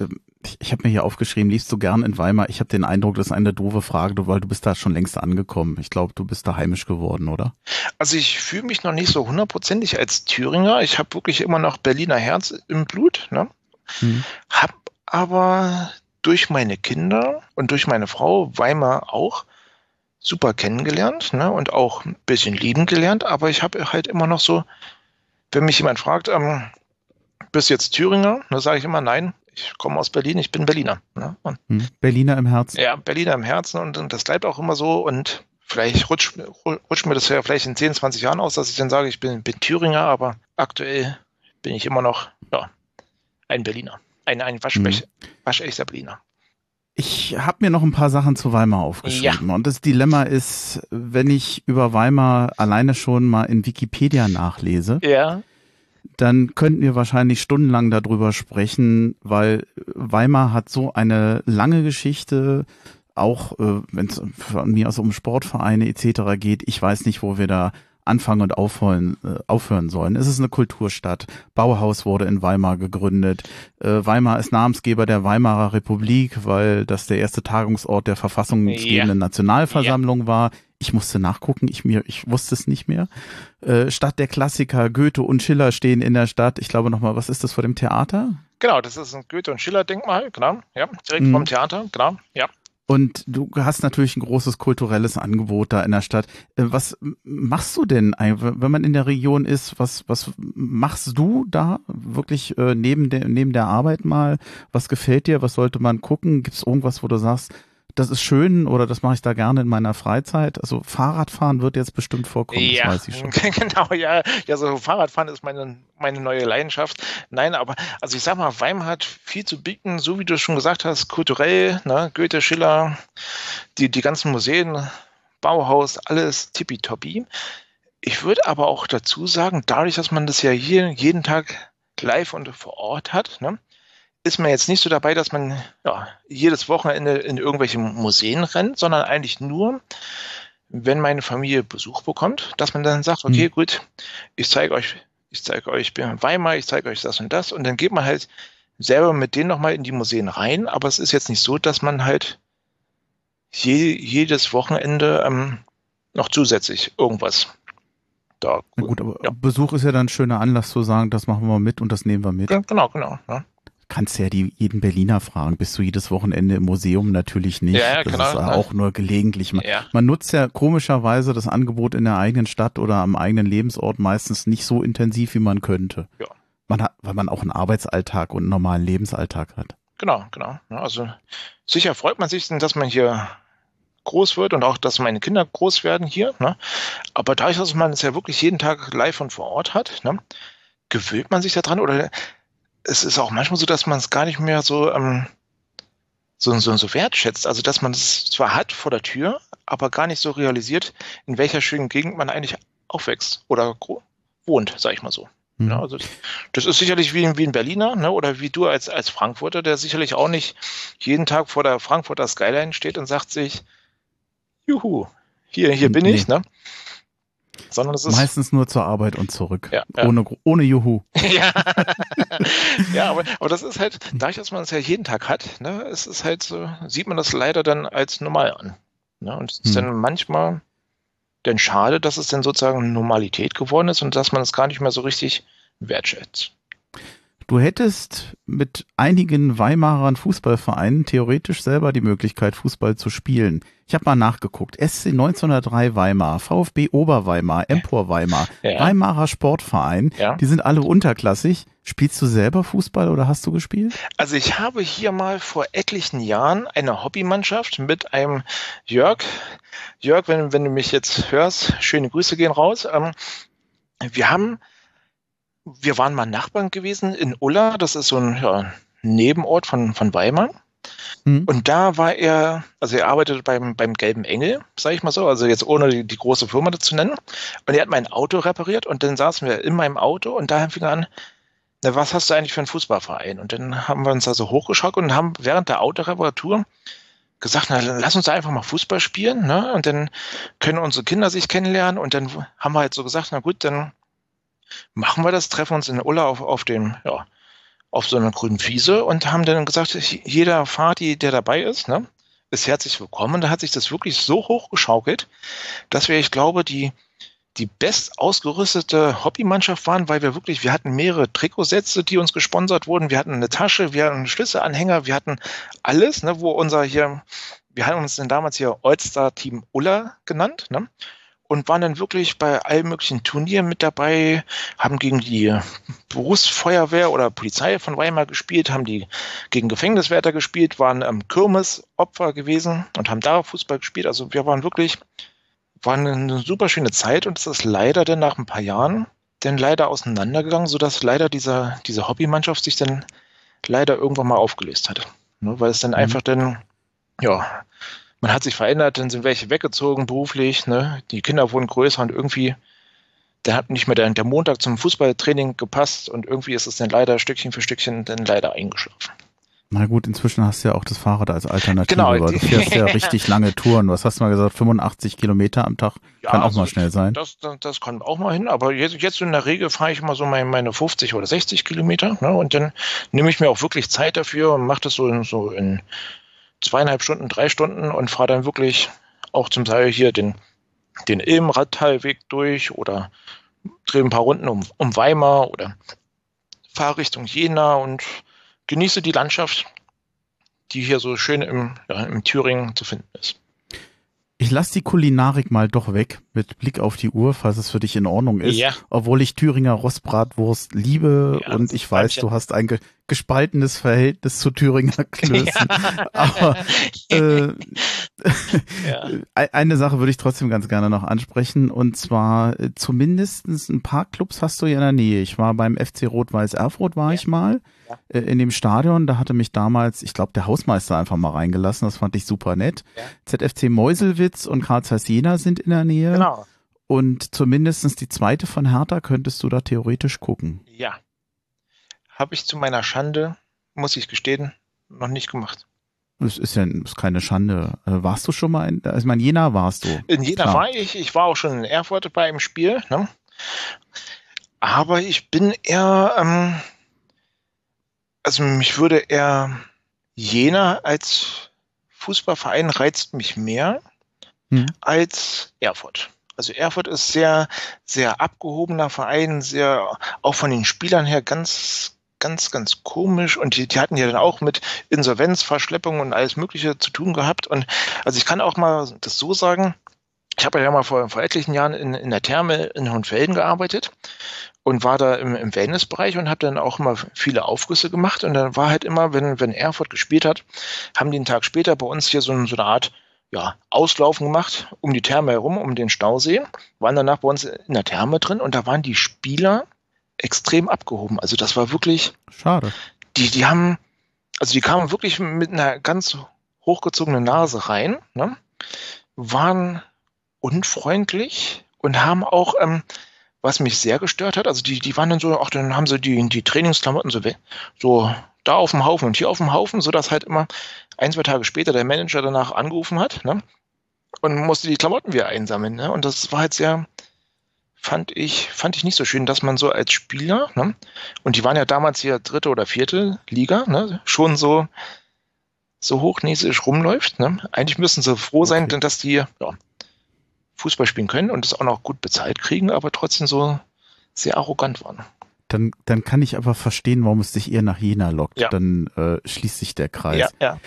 B: Ich, ich habe mir hier aufgeschrieben, liebst du gern in Weimar? Ich habe den Eindruck, das ist eine doofe Frage, weil du bist da schon längst angekommen. Ich glaube, du bist da heimisch geworden, oder?
A: Also ich fühle mich noch nicht so hundertprozentig als Thüringer. Ich habe wirklich immer noch Berliner Herz im Blut. Ne? Hm. Hab aber durch meine Kinder und durch meine Frau Weimar auch super kennengelernt ne? und auch ein bisschen lieben gelernt. Aber ich habe halt immer noch so, wenn mich jemand fragt, ähm, bist jetzt Thüringer? Da sage ich immer, nein, ich komme aus Berlin, ich bin Berliner. Ne?
B: Hm, Berliner im Herzen.
A: Ja, Berliner im Herzen und, und, das bleibt auch immer so und vielleicht rutscht, rutscht mir das ja vielleicht in 10, 20 Jahren aus, dass ich dann sage, ich bin, bin Thüringer, aber aktuell bin ich immer noch ja, ein Berliner. Ein, ein Waschbech, hm. waschechter Berliner.
B: Ich habe mir noch ein paar Sachen zu Weimar aufgeschrieben. Ja. Und das Dilemma ist, wenn ich über Weimar alleine schon mal in Wikipedia nachlese,
A: ja
B: dann könnten wir wahrscheinlich stundenlang darüber sprechen, weil Weimar hat so eine lange Geschichte, auch äh, wenn es von mir aus um Sportvereine etc. geht. Ich weiß nicht, wo wir da anfangen und aufhören, äh, aufhören sollen. Es ist eine Kulturstadt. Bauhaus wurde in Weimar gegründet. Äh, Weimar ist Namensgeber der Weimarer Republik, weil das der erste Tagungsort der verfassungsgebenden ja. Nationalversammlung ja. war. Ich musste nachgucken, ich mir, ich wusste es nicht mehr. Äh, Stadt der Klassiker, Goethe und Schiller stehen in der Stadt. Ich glaube nochmal, was ist das vor dem Theater?
A: Genau, das ist ein Goethe- und Schiller-Denkmal, genau, ja, direkt mhm. vom Theater, genau, ja.
B: Und du hast natürlich ein großes kulturelles Angebot da in der Stadt. Äh, was machst du denn, wenn man in der Region ist? Was, was machst du da wirklich äh, neben, der, neben der Arbeit mal? Was gefällt dir? Was sollte man gucken? Gibt es irgendwas, wo du sagst, das ist schön oder das mache ich da gerne in meiner Freizeit. Also Fahrradfahren wird jetzt bestimmt vorkommen,
A: ja,
B: das weiß ich schon.
A: Genau, ja. Ja, so Fahrradfahren ist meine, meine neue Leidenschaft. Nein, aber also ich sag mal, Weimar hat viel zu bieten, so wie du schon gesagt hast, kulturell, ne? Goethe, Schiller, die, die ganzen Museen, Bauhaus, alles tippitoppi. Ich würde aber auch dazu sagen, dadurch, dass man das ja hier jeden Tag live und vor Ort hat, ne? Ist man jetzt nicht so dabei, dass man ja, jedes Wochenende in irgendwelche Museen rennt, sondern eigentlich nur, wenn meine Familie Besuch bekommt, dass man dann sagt, okay, mhm. gut, ich zeige euch, ich zeige euch Weimar, ich zeige euch das und das und dann geht man halt selber mit denen nochmal in die Museen rein, aber es ist jetzt nicht so, dass man halt je, jedes Wochenende ähm, noch zusätzlich irgendwas
B: da. Na gut, aber ja. Besuch ist ja dann ein schöner Anlass zu sagen, das machen wir mit und das nehmen wir mit.
A: Genau, genau. Ja
B: kannst ja die, jeden Berliner fragen. Bist du jedes Wochenende im Museum? Natürlich nicht. Ja, ja, das genau, ist auch nur gelegentlich. Man, ja. man nutzt ja komischerweise das Angebot in der eigenen Stadt oder am eigenen Lebensort meistens nicht so intensiv, wie man könnte. Ja. Man hat, weil man auch einen Arbeitsalltag und einen normalen Lebensalltag hat.
A: Genau, genau. Also sicher freut man sich, dass man hier groß wird und auch, dass meine Kinder groß werden hier. Ne? Aber dadurch, dass man es ja wirklich jeden Tag live und vor Ort hat, ne, gewöhnt man sich daran oder es ist auch manchmal so, dass man es gar nicht mehr so, ähm, so, so, so wertschätzt. Also, dass man es zwar hat vor der Tür, aber gar nicht so realisiert, in welcher schönen Gegend man eigentlich aufwächst oder wohnt, sag ich mal so. Mhm. Ja, also das ist sicherlich wie, wie ein Berliner ne, oder wie du als, als Frankfurter, der sicherlich auch nicht jeden Tag vor der Frankfurter Skyline steht und sagt sich, juhu, hier, hier bin nee. ich. Ne? Sondern es ist
B: Meistens nur zur Arbeit und zurück.
A: Ja, ja.
B: Ohne, ohne Juhu.
A: ja, ja aber, aber das ist halt, dadurch, dass man es ja jeden Tag hat, ne, es ist halt so, sieht man das leider dann als normal an. Ne? Und es ist
B: Hm.
A: dann manchmal dann schade, dass es dann sozusagen Normalität geworden ist und dass man es gar nicht mehr so richtig wertschätzt.
B: Du hättest mit einigen Weimarer Fußballvereinen theoretisch selber die Möglichkeit, Fußball zu spielen. Ich habe mal nachgeguckt. SC 1903 Weimar, VfB Oberweimar, Empor Weimar,
A: Ja.
B: Weimarer Sportverein,
A: Ja.
B: die sind alle unterklassig. Spielst du selber Fußball oder hast du gespielt?
A: Also ich habe hier mal vor etlichen Jahren eine Hobbymannschaft mit einem Jörg. Jörg, wenn, wenn du mich jetzt hörst, schöne Grüße gehen raus. Ähm, wir haben, wir waren mal Nachbarn gewesen in Ulla, das ist so ein ja, Nebenort von, von Weimar.
B: Hm.
A: Und da war er, also er arbeitet beim, beim Gelben Engel, sage ich mal so, also jetzt ohne die, die große Firma dazu nennen. Und er hat mein Auto repariert und dann saßen wir in meinem Auto und da fing er an, na, was hast du eigentlich für einen Fußballverein? Und dann haben wir uns da so hochgeschaukelt und haben während der Autoreparatur gesagt, na, lass uns einfach mal Fußball spielen, ne? Und dann können unsere Kinder sich kennenlernen und dann haben wir halt so gesagt, na gut, dann machen wir das, treffen uns in Ulla auf, auf dem, ja, auf so einer grünen Wiese und haben dann gesagt, jeder Fahrt, der dabei ist, ne, ist herzlich willkommen. Und da hat sich das wirklich so hochgeschaukelt, dass wir, ich glaube, die, die best ausgerüstete Hobbymannschaft waren, weil wir wirklich, wir hatten mehrere Trikotsätze, die uns gesponsert wurden. Wir hatten eine Tasche, wir hatten einen Schlüsselanhänger, wir hatten alles, ne, wo unser hier, wir hatten uns dann damals hier All-Star Team Ulla genannt, ne? Und waren dann wirklich bei allen möglichen Turnieren mit dabei, haben gegen die Berufsfeuerwehr oder Polizei von Weimar gespielt, haben die gegen Gefängniswärter gespielt, waren ähm, Kirmesopfer gewesen und haben da Fußball gespielt. Also wir waren wirklich, waren eine super schöne Zeit und es ist leider dann nach ein paar Jahren dann leider auseinandergegangen, sodass leider dieser, diese Hobbymannschaft sich dann leider irgendwann mal aufgelöst hat. Ne, weil es dann
B: Mhm.
A: einfach dann, ja, man hat sich verändert, dann sind welche weggezogen beruflich, ne? die Kinder wurden größer und irgendwie, da hat nicht mehr der, der Montag zum Fußballtraining gepasst und irgendwie ist es dann leider Stückchen für Stückchen dann leider eingeschlafen.
B: Na gut, inzwischen hast du ja auch das Fahrrad als Alternative,
A: Genau,
B: weil du fährst ja richtig lange Touren. Was hast du mal gesagt? 85 Kilometer am Tag kann auch
A: also
B: mal schnell sein.
A: Das, das, das kann auch mal hin, aber jetzt, jetzt in der Regel fahre ich immer so meine, meine 50 oder 60 Kilometer ne? und dann nehme ich mir auch wirklich Zeit dafür und mache das so in, so in zweieinhalb Stunden, drei Stunden und fahre dann wirklich auch zum Teil hier den, den Ilm-Radtalweg durch oder drehe ein paar Runden um, um Weimar oder fahre Richtung Jena und genieße die Landschaft, die hier so schön im, ja, im Thüringen zu finden ist.
B: Ich lasse die Kulinarik mal doch weg mit Blick auf die Uhr, falls es für dich in Ordnung ist.
A: Ja.
B: Obwohl ich Thüringer Rostbratwurst liebe
A: Ja,
B: und ich weiß, du hast ein ge gespaltenes Verhältnis zu Thüringer Klößen. Aber äh,
A: ja.
B: e- eine Sache würde ich trotzdem ganz gerne noch ansprechen und zwar äh, zumindestens ein paar Clubs hast du ja in der Nähe. Ich war beim FC Rot-Weiß Erfurt war ich mal
A: Ja.
B: Äh, in dem Stadion. Da hatte mich damals, ich glaube, der Hausmeister einfach mal reingelassen. Das fand ich super nett.
A: Ja.
B: ZFC Meuselwitz und Karl Zeiss Jena sind in der Nähe.
A: Genau.
B: Und zumindestens die zweite von Hertha könntest du da theoretisch gucken.
A: Ja. Habe ich zu meiner Schande, muss ich gestehen, noch nicht gemacht.
B: Das ist ja ist keine Schande. Äh, warst du schon mal in, also ich meine, Jena warst du.
A: In Jena
B: Klar.
A: war ich, ich war auch schon in Erfurt bei einem Spiel, ne? Aber ich bin eher, ähm, also mich würde eher Jena als Fußballverein reizt mich mehr
B: Hm.
A: als Erfurt. Also Erfurt ist sehr, sehr abgehobener Verein, sehr, auch von den Spielern her ganz, ganz, ganz komisch. Und die, die hatten ja dann auch mit Insolvenz, Verschleppung und alles Mögliche zu tun gehabt. Und also ich kann auch mal das so sagen, ich habe ja mal vor, vor etlichen Jahren in, in der Therme in Hohenfelden gearbeitet und war da im, im Wellnessbereich und habe dann auch immer viele Aufgüsse gemacht. Und dann war halt immer, wenn, wenn Erfurt gespielt hat, haben die einen Tag später bei uns hier so, so eine Art ja, Auslaufen gemacht um die Therme herum, um den Stausee, waren danach bei uns in der Therme drin und da waren die Spieler extrem abgehoben. Also das war wirklich,
B: Schade.
A: die, die haben, also die kamen wirklich mit einer ganz hochgezogenen Nase rein, ne? waren unfreundlich und haben auch, ähm, was mich sehr gestört hat, also die, die waren dann so, ach, dann haben sie die, die Trainingsklamotten so, so da auf dem Haufen und hier auf dem Haufen, sodass halt immer ein, zwei Tage später der Manager danach angerufen hat, ne? Und musste die Klamotten wieder einsammeln, ne? Und das war halt sehr, fand ich, fand ich nicht so schön, dass man so als Spieler, ne, und die waren ja damals hier dritte oder vierte Liga, ne, schon so, so hochnäsig rumläuft. Ne? Eigentlich müssen sie froh sein, okay. dass die ja, Fußball spielen können und es auch noch gut bezahlt kriegen, aber trotzdem so sehr arrogant waren.
B: Dann, dann kann ich aber verstehen, warum es dich eher nach Jena lockt. Ja. Dann äh, schließt sich der Kreis. Ja, ja.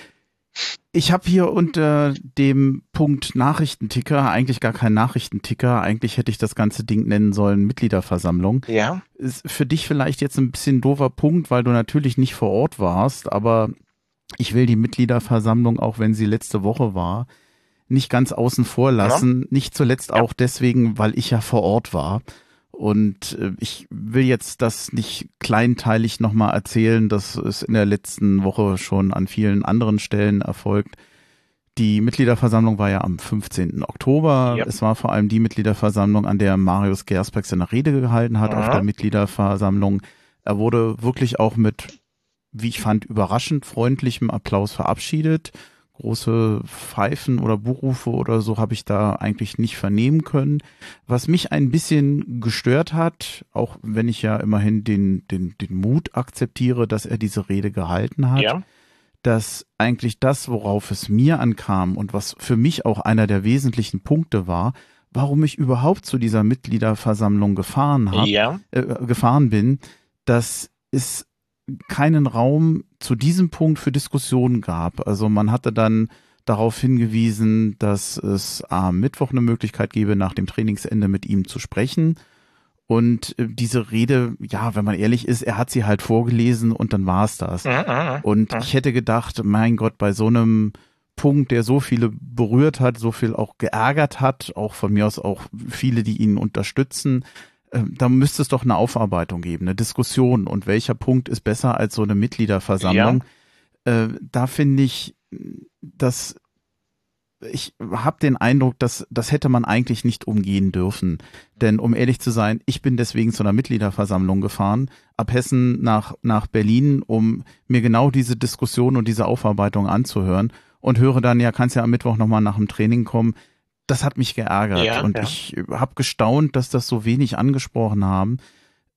B: Ich habe hier unter dem Punkt Nachrichtenticker eigentlich gar keinen Nachrichtenticker. Eigentlich hätte ich das ganze Ding nennen sollen Mitgliederversammlung. Ja. Ist für dich vielleicht jetzt ein bisschen doofer Punkt, weil du natürlich nicht vor Ort warst, aber ich will die Mitgliederversammlung, auch wenn sie letzte Woche war, nicht ganz außen vor lassen. Ja. Nicht zuletzt ja. auch deswegen, weil ich ja vor Ort war. Und äh, ich will jetzt das nicht kleinteilig nochmal erzählen. Das ist in der letzten Woche schon an vielen anderen Stellen erfolgt. Die Mitgliederversammlung war ja am 15. Oktober. Ja. Es war vor allem die Mitgliederversammlung, an der Marius Gersbeck seine Rede gehalten hat auf der Mitgliederversammlung. Er wurde wirklich auch mit, wie ich fand, überraschend freundlichem Applaus verabschiedet große Pfeifen oder Buchrufe oder so habe ich da eigentlich nicht vernehmen können. Was mich ein bisschen gestört hat, auch wenn ich ja immerhin den, den, den Mut akzeptiere, dass er diese Rede gehalten hat, ja. dass eigentlich das, worauf es mir ankam und was für mich auch einer der wesentlichen Punkte war, warum ich überhaupt zu dieser Mitgliederversammlung gefahren habe, ja. äh, gefahren bin, dass es keinen Raum zu diesem Punkt für Diskussionen gab. Also man hatte dann darauf hingewiesen, dass es am Mittwoch eine Möglichkeit gäbe, nach dem Trainingsende mit ihm zu sprechen. Und äh, diese Rede, ja, wenn man ehrlich ist, er hat sie halt vorgelesen und dann war es das. Und ich hätte gedacht, mein Gott, bei so einem Punkt, der so viele berührt hat, so viel auch geärgert hat, auch von mir aus auch viele, die ihn unterstützen, da müsste es doch eine Aufarbeitung geben, eine Diskussion und welcher Punkt ist besser als so eine Mitgliederversammlung. Ja. Äh, da finde ich, dass ich habe den Eindruck, dass das hätte man eigentlich nicht umgehen dürfen. Denn um ehrlich zu sein, ich bin deswegen zu einer Mitgliederversammlung gefahren, ab Hessen nach, nach Berlin, um mir genau diese Diskussion und diese Aufarbeitung anzuhören und höre dann, ja, kannst ja am Mittwoch nochmal nach dem Training kommen das hat mich geärgert ja, und ja. ich habe gestaunt, dass das so wenig angesprochen haben.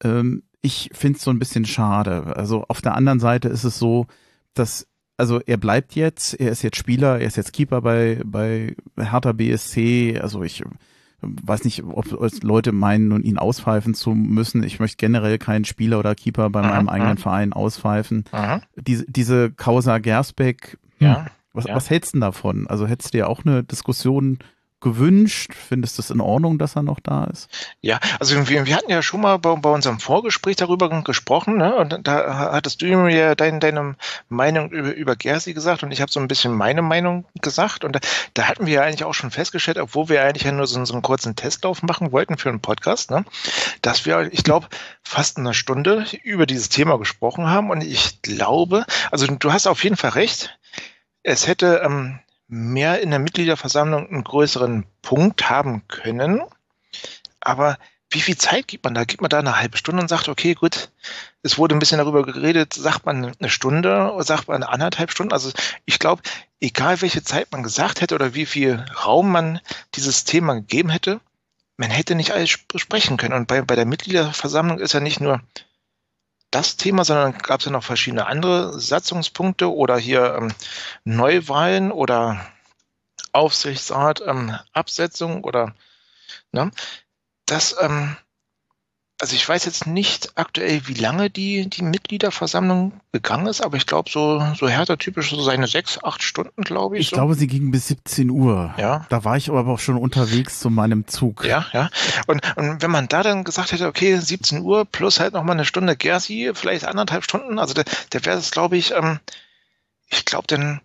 B: Ähm, ich finde es so ein bisschen schade. Also auf der anderen Seite ist es so, dass also er bleibt jetzt, er ist jetzt Spieler, er ist jetzt Keeper bei bei Hertha BSC. Also ich weiß nicht, ob Leute meinen, ihn auspfeifen zu müssen. Ich möchte generell keinen Spieler oder Keeper bei meinem aha, eigenen aha. Verein auspfeifen. Diese, diese Causa Gersbeck, ja, was, ja. was hältst du davon? Also hättest du ja auch eine Diskussion gewünscht? Findest du es in Ordnung, dass er noch da ist?
A: Ja, also wir, wir hatten ja schon mal bei, bei unserem Vorgespräch darüber gesprochen, ne? Und da hattest du mir dein, deine Meinung über, über Gersi gesagt und ich habe so ein bisschen meine Meinung gesagt. Und da, da hatten wir ja eigentlich auch schon festgestellt, obwohl wir eigentlich ja nur so, so einen kurzen Testlauf machen wollten für einen Podcast, ne? dass wir, ich glaube, fast eine Stunde über dieses Thema gesprochen haben. Und ich glaube, also du hast auf jeden Fall recht. Es hätte ähm, mehr in der Mitgliederversammlung einen größeren Punkt haben können. Aber wie viel Zeit gibt man da? Gibt man da eine halbe Stunde und sagt, okay, gut, es wurde ein bisschen darüber geredet, sagt man eine Stunde oder sagt man eine anderthalb Stunden? Also ich glaube, egal welche Zeit man gesagt hätte oder wie viel Raum man dieses Thema gegeben hätte, man hätte nicht alles besprechen können. Und bei, bei der Mitgliederversammlung ist ja nicht nur das Thema, sondern gab es ja noch verschiedene andere Satzungspunkte oder hier ähm, Neuwahlen oder Aufsichtsrat, ähm, Absetzung oder ne, das ähm, also ich weiß jetzt nicht aktuell, wie lange die, die Mitgliederversammlung gegangen ist, aber ich glaube, so, so härter typisch so seine sechs, acht Stunden, glaube ich.
B: Ich so. glaube, sie ging bis 17 Uhr. Ja. Da war ich aber auch schon unterwegs zu meinem Zug.
A: Ja, ja. Und, und wenn man da dann gesagt hätte, okay, 17 Uhr plus halt nochmal eine Stunde Gersi, vielleicht anderthalb Stunden, also der, der wäre es, glaube ich, ähm, ich glaube, dann,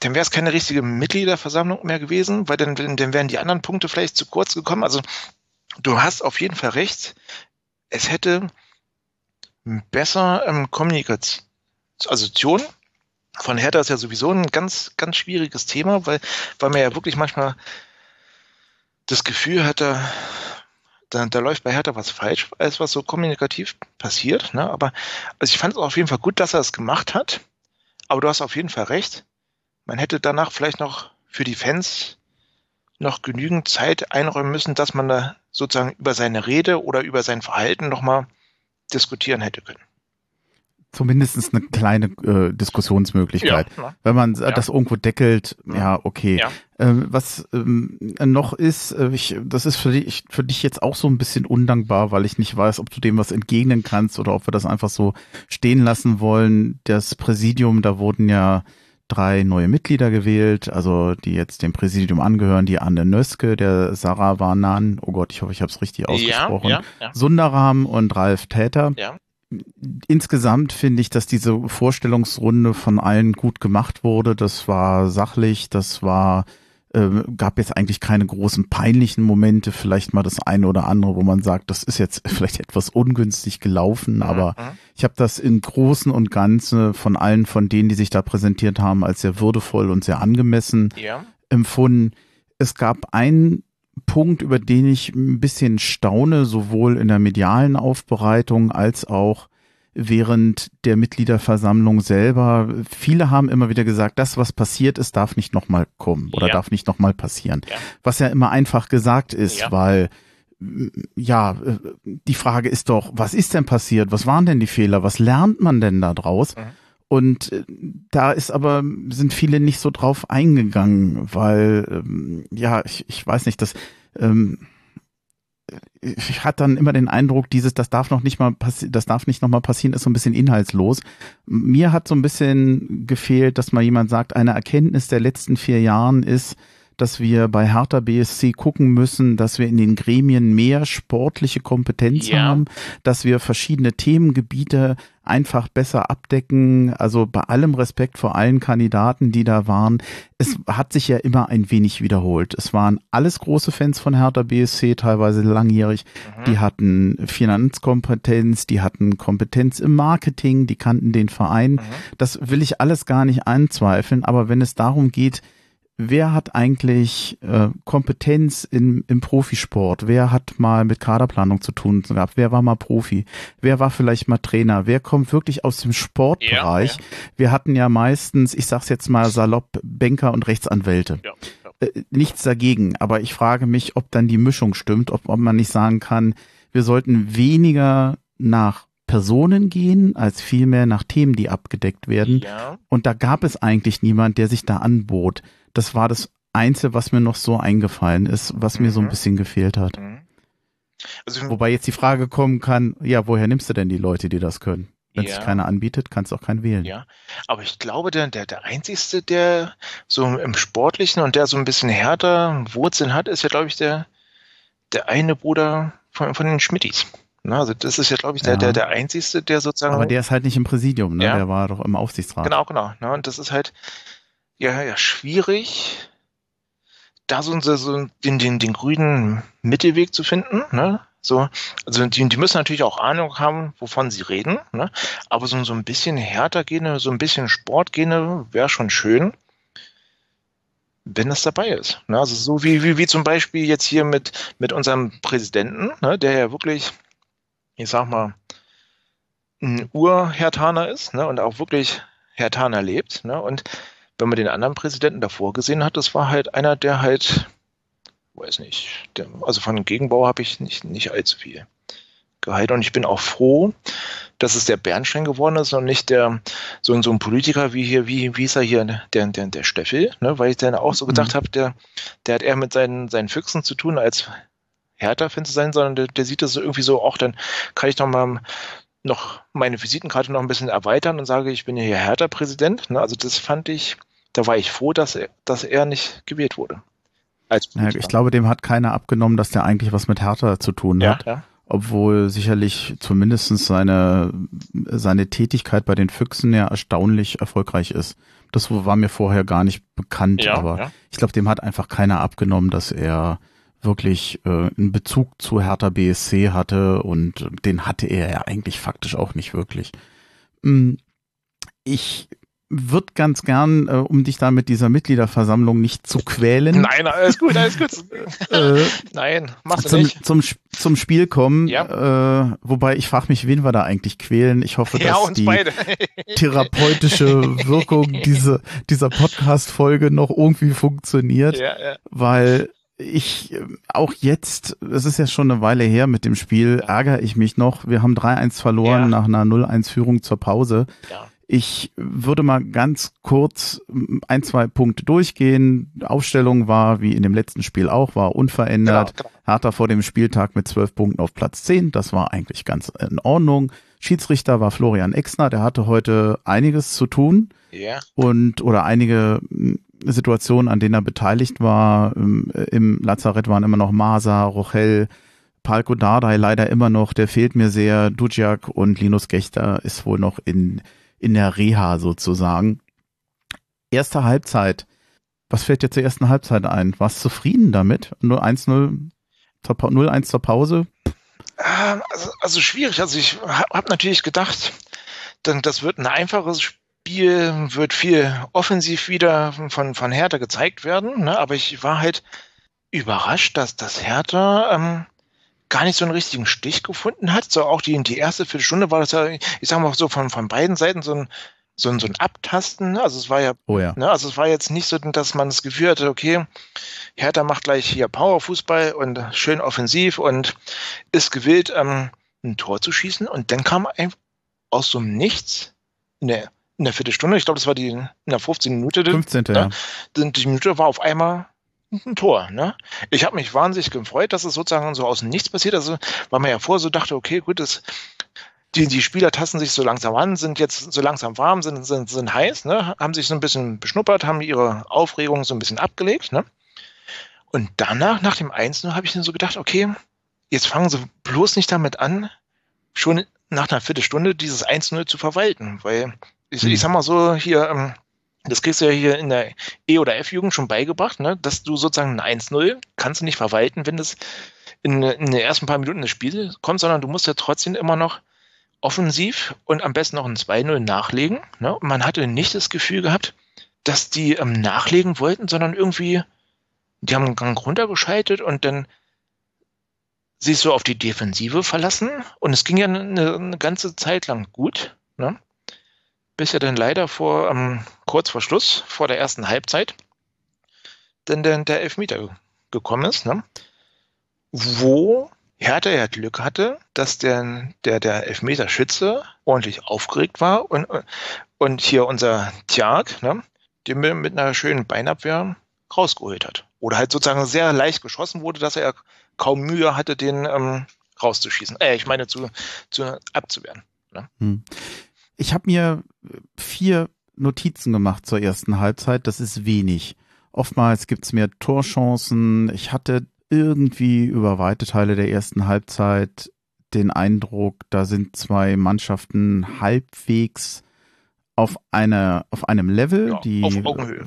A: dann wäre es keine richtige Mitgliederversammlung mehr gewesen, weil dann, dann wären die anderen Punkte vielleicht zu kurz gekommen. Also du hast auf jeden Fall recht es hätte besser ähm, Kommunikation, also von Hertha ist ja sowieso ein ganz, ganz schwieriges Thema, weil, weil man ja wirklich manchmal das Gefühl hatte, da, da läuft bei Hertha was falsch, als was so kommunikativ passiert. Ne? Aber also ich fand es auf jeden Fall gut, dass er es gemacht hat. Aber du hast auf jeden Fall recht. Man hätte danach vielleicht noch für die Fans noch genügend Zeit einräumen müssen, dass man da sozusagen über seine Rede oder über sein Verhalten nochmal diskutieren hätte können
B: zumindest eine kleine äh, Diskussionsmöglichkeit. Ja, Wenn man ja. das irgendwo deckelt, ja, okay. Ja. Ähm, was ähm, noch ist, äh, ich, das ist für dich, für dich jetzt auch so ein bisschen undankbar, weil ich nicht weiß, ob du dem was entgegnen kannst oder ob wir das einfach so stehen lassen wollen. Das Präsidium, da wurden ja drei neue Mitglieder gewählt, also die jetzt dem Präsidium angehören, die Anne Nöske, der Sarah Warnan, oh Gott, ich hoffe, ich habe es richtig ausgesprochen, ja, ja, ja. Sundaram und Ralf Täter. Ja insgesamt finde ich, dass diese Vorstellungsrunde von allen gut gemacht wurde. Das war sachlich, das war äh, gab jetzt eigentlich keine großen peinlichen Momente, vielleicht mal das eine oder andere, wo man sagt, das ist jetzt vielleicht etwas ungünstig gelaufen, aber mhm. ich habe das in Großen und Ganzen von allen von denen, die sich da präsentiert haben, als sehr würdevoll und sehr angemessen ja. empfunden. Es gab einen Punkt, über den ich ein bisschen staune, sowohl in der medialen Aufbereitung als auch während der Mitgliederversammlung selber. Viele haben immer wieder gesagt, das, was passiert ist, darf nicht nochmal kommen oder ja. darf nicht nochmal passieren. Ja. Was ja immer einfach gesagt ist, ja. weil ja, die Frage ist doch, was ist denn passiert? Was waren denn die Fehler? Was lernt man denn da draus? Mhm. Und äh, da ist aber, sind viele nicht so drauf eingegangen, weil, ähm, ja, ich, ich weiß nicht, das, ähm, ich hatte dann immer den Eindruck, dieses, das darf noch nicht mal passieren, das darf nicht nochmal passieren, ist so ein bisschen inhaltslos. Mir hat so ein bisschen gefehlt, dass mal jemand sagt, eine Erkenntnis der letzten vier Jahren ist, dass wir bei Hertha BSC gucken müssen, dass wir in den Gremien mehr sportliche Kompetenz ja. haben, dass wir verschiedene Themengebiete einfach besser abdecken. Also bei allem Respekt vor allen Kandidaten, die da waren. Es hat sich ja immer ein wenig wiederholt. Es waren alles große Fans von Hertha BSC, teilweise langjährig. Mhm. Die hatten Finanzkompetenz, die hatten Kompetenz im Marketing, die kannten den Verein. Mhm. Das will ich alles gar nicht anzweifeln. Aber wenn es darum geht, wer hat eigentlich äh, Kompetenz in, im Profisport? Wer hat mal mit Kaderplanung zu tun gehabt? Wer war mal Profi? Wer war vielleicht mal Trainer? Wer kommt wirklich aus dem Sportbereich? Ja, ja. Wir hatten ja meistens, ich sag's jetzt mal salopp, Banker und Rechtsanwälte. Ja, äh, nichts dagegen, aber ich frage mich, ob dann die Mischung stimmt, ob, ob man nicht sagen kann, wir sollten weniger nach Personen gehen, als vielmehr nach Themen, die abgedeckt werden. Ja. Und da gab es eigentlich niemand, der sich da anbot. Das war das Einzige, was mir noch so eingefallen ist, was mhm. mir so ein mhm. bisschen gefehlt hat. Mhm. Also, Wobei jetzt die Frage kommen kann, ja, woher nimmst du denn die Leute, die das können? Wenn ja. sich keiner anbietet, kannst du auch keinen wählen.
A: Ja, aber ich glaube, der, der, der Einzige, der so im Sportlichen und der so ein bisschen härter Wurzeln hat, ist ja, glaube ich, der, der eine Bruder von, von den Schmittis. Na, also das ist ja, glaube ich, der, ja. der, der Einzige, der sozusagen.
B: Aber der ist halt nicht im Präsidium, ne? Ja. Der war doch im Aufsichtsrat.
A: Genau, genau. Ne? Und das ist halt, ja, ja, schwierig, da so, so den, den, den grünen Mittelweg zu finden. Ne? So, also die, die müssen natürlich auch Ahnung haben, wovon sie reden, ne? aber so, so ein bisschen härter gehen, so ein bisschen Sport gehen, wäre schon schön, wenn das dabei ist. Ne? Also so wie, wie, wie zum Beispiel jetzt hier mit, mit unserem Präsidenten, ne? der ja wirklich, ich sag mal, ein Urhertaner ist ne? und auch wirklich Hertaner lebt. Ne? Und wenn man den anderen Präsidenten davor gesehen hat, das war halt einer, der halt, weiß nicht, der, also von Gegenbau habe ich nicht, nicht allzu viel gehalten. Und ich bin auch froh, dass es der Bernstein geworden ist und nicht der so, so ein Politiker wie hier, wie, wie ist er hier, der, der, der Steffel, ne? weil ich dann auch so gedacht mhm. habe, der, der hat eher mit seinen, seinen Füchsen zu tun, als Härter-Fan zu sein, sondern der, der sieht das irgendwie so, auch dann kann ich doch mal noch meine Visitenkarte noch ein bisschen erweitern und sage, ich bin hier Hertha-Präsident. Ne? Also das fand ich, da war ich froh, dass er, dass er nicht gewählt wurde.
B: Ja, ich glaube, dem hat keiner abgenommen, dass der eigentlich was mit Hertha zu tun hat. Ja. Obwohl sicherlich zumindest seine, seine Tätigkeit bei den Füchsen ja erstaunlich erfolgreich ist. Das war mir vorher gar nicht bekannt, aber ich glaube, dem hat einfach keiner abgenommen, dass er wirklich äh, einen Bezug zu Hertha BSC hatte und den hatte er ja eigentlich faktisch auch nicht wirklich. Hm, ich würde ganz gern, äh, um dich da mit dieser Mitgliederversammlung nicht zu quälen.
A: Nein, alles gut, alles gut. äh, Nein, machst du
B: zum,
A: nicht.
B: Zum, zum Spiel kommen. Ja. Äh, wobei ich frage mich, wen wir da eigentlich quälen. Ich hoffe, ja, dass die beide. therapeutische Wirkung diese, dieser Podcast-Folge noch irgendwie funktioniert. Ja, ja. Weil ich, äh, auch jetzt, es ist ja schon eine Weile her mit dem Spiel, ärgere ich mich noch. Wir haben 3-1 verloren ja. nach einer 0-1-Führung zur Pause. Ja. Ich würde mal ganz kurz ein, zwei Punkte durchgehen. Aufstellung war, wie in dem letzten Spiel auch, war unverändert. Genau, genau. Hertha vor dem Spieltag mit zwölf Punkten auf Platz zehn. Das war eigentlich ganz in Ordnung. Schiedsrichter war Florian Exner, der hatte heute einiges zu tun. Ja. Und, oder einige Situationen, an denen er beteiligt war. Im, im Lazarett waren immer noch Masa, Rochel, Palko Dardai leider immer noch, der fehlt mir sehr. Duciak und Linus Gechter ist wohl noch in in der Reha sozusagen. Erste Halbzeit. Was fällt dir zur ersten Halbzeit ein? Warst du zufrieden damit? Nur 1-0, 0-1 zur Pause?
A: Ähm, also, also, schwierig. Also ich habe natürlich gedacht, dann, das wird ein einfaches Spiel, wird viel offensiv wieder von, von Hertha gezeigt werden. Ne? Aber ich war halt überrascht, dass das Hertha ähm, gar nicht so einen richtigen Stich gefunden hat. So auch die, die erste Viertelstunde war das ja, ich sag mal so von, von beiden Seiten so ein, so ein, so ein Abtasten. Also es war ja, oh ja. Ne, also es war jetzt nicht so, dass man das Gefühl hatte, okay, Hertha macht gleich hier Powerfußball und schön offensiv und ist gewillt, ähm, ein Tor zu schießen. Und dann kam aus so einem Nichts in der, in der Viertelstunde, ich glaube, das war die in der 15. Minute.
B: 15. Ne,
A: ja. Die Minute war auf einmal ein Tor. Ne? Ich habe mich wahnsinnig gefreut, dass es sozusagen so aus dem Nichts passiert. Also, weil man ja vorher so dachte, okay, gut, das, die, die Spieler tasten sich so langsam an, sind jetzt so langsam warm, sind, sind, sind heiß, ne? haben sich so ein bisschen beschnuppert, haben ihre Aufregung so ein bisschen abgelegt. Ne? Und danach, nach dem 1-0, habe ich dann so gedacht, okay, jetzt fangen sie bloß nicht damit an, schon nach einer Viertelstunde dieses 1-0 zu verwalten. Weil ich, ich hm. sag mal so, hier, ähm, das kriegst du ja hier in der E- oder F-Jugend schon beigebracht, ne? dass du sozusagen ein 1-0 kannst du nicht verwalten, wenn das in, in den ersten paar Minuten des Spiels kommt, sondern du musst ja trotzdem immer noch offensiv und am besten noch ein 2-0 nachlegen. Ne? Und man hatte nicht das Gefühl gehabt, dass die ähm, nachlegen wollten, sondern irgendwie, die haben einen Gang runtergeschaltet und dann sich so auf die Defensive verlassen. Und es ging ja eine, eine ganze Zeit lang gut. Ne? Bis er dann leider vor ähm, kurz vor Schluss, vor der ersten Halbzeit, dann der, der Elfmeter gekommen ist, ne? wo Hertha ja Glück hatte, dass der, der, der Elfmeterschütze ordentlich aufgeregt war und, und hier unser Tjag, ne, den wir mit einer schönen Beinabwehr rausgeholt hat. Oder halt sozusagen sehr leicht geschossen wurde, dass er kaum Mühe hatte, den ähm, rauszuschießen. Äh, ich meine, zu, zu abzuwehren. Ne? Hm.
B: Ich habe mir vier Notizen gemacht zur ersten Halbzeit. Das ist wenig. Oftmals gibt's mehr Torchancen. Ich hatte irgendwie über weite Teile der ersten Halbzeit den Eindruck, da sind zwei Mannschaften halbwegs auf einer auf einem Level. Ja, die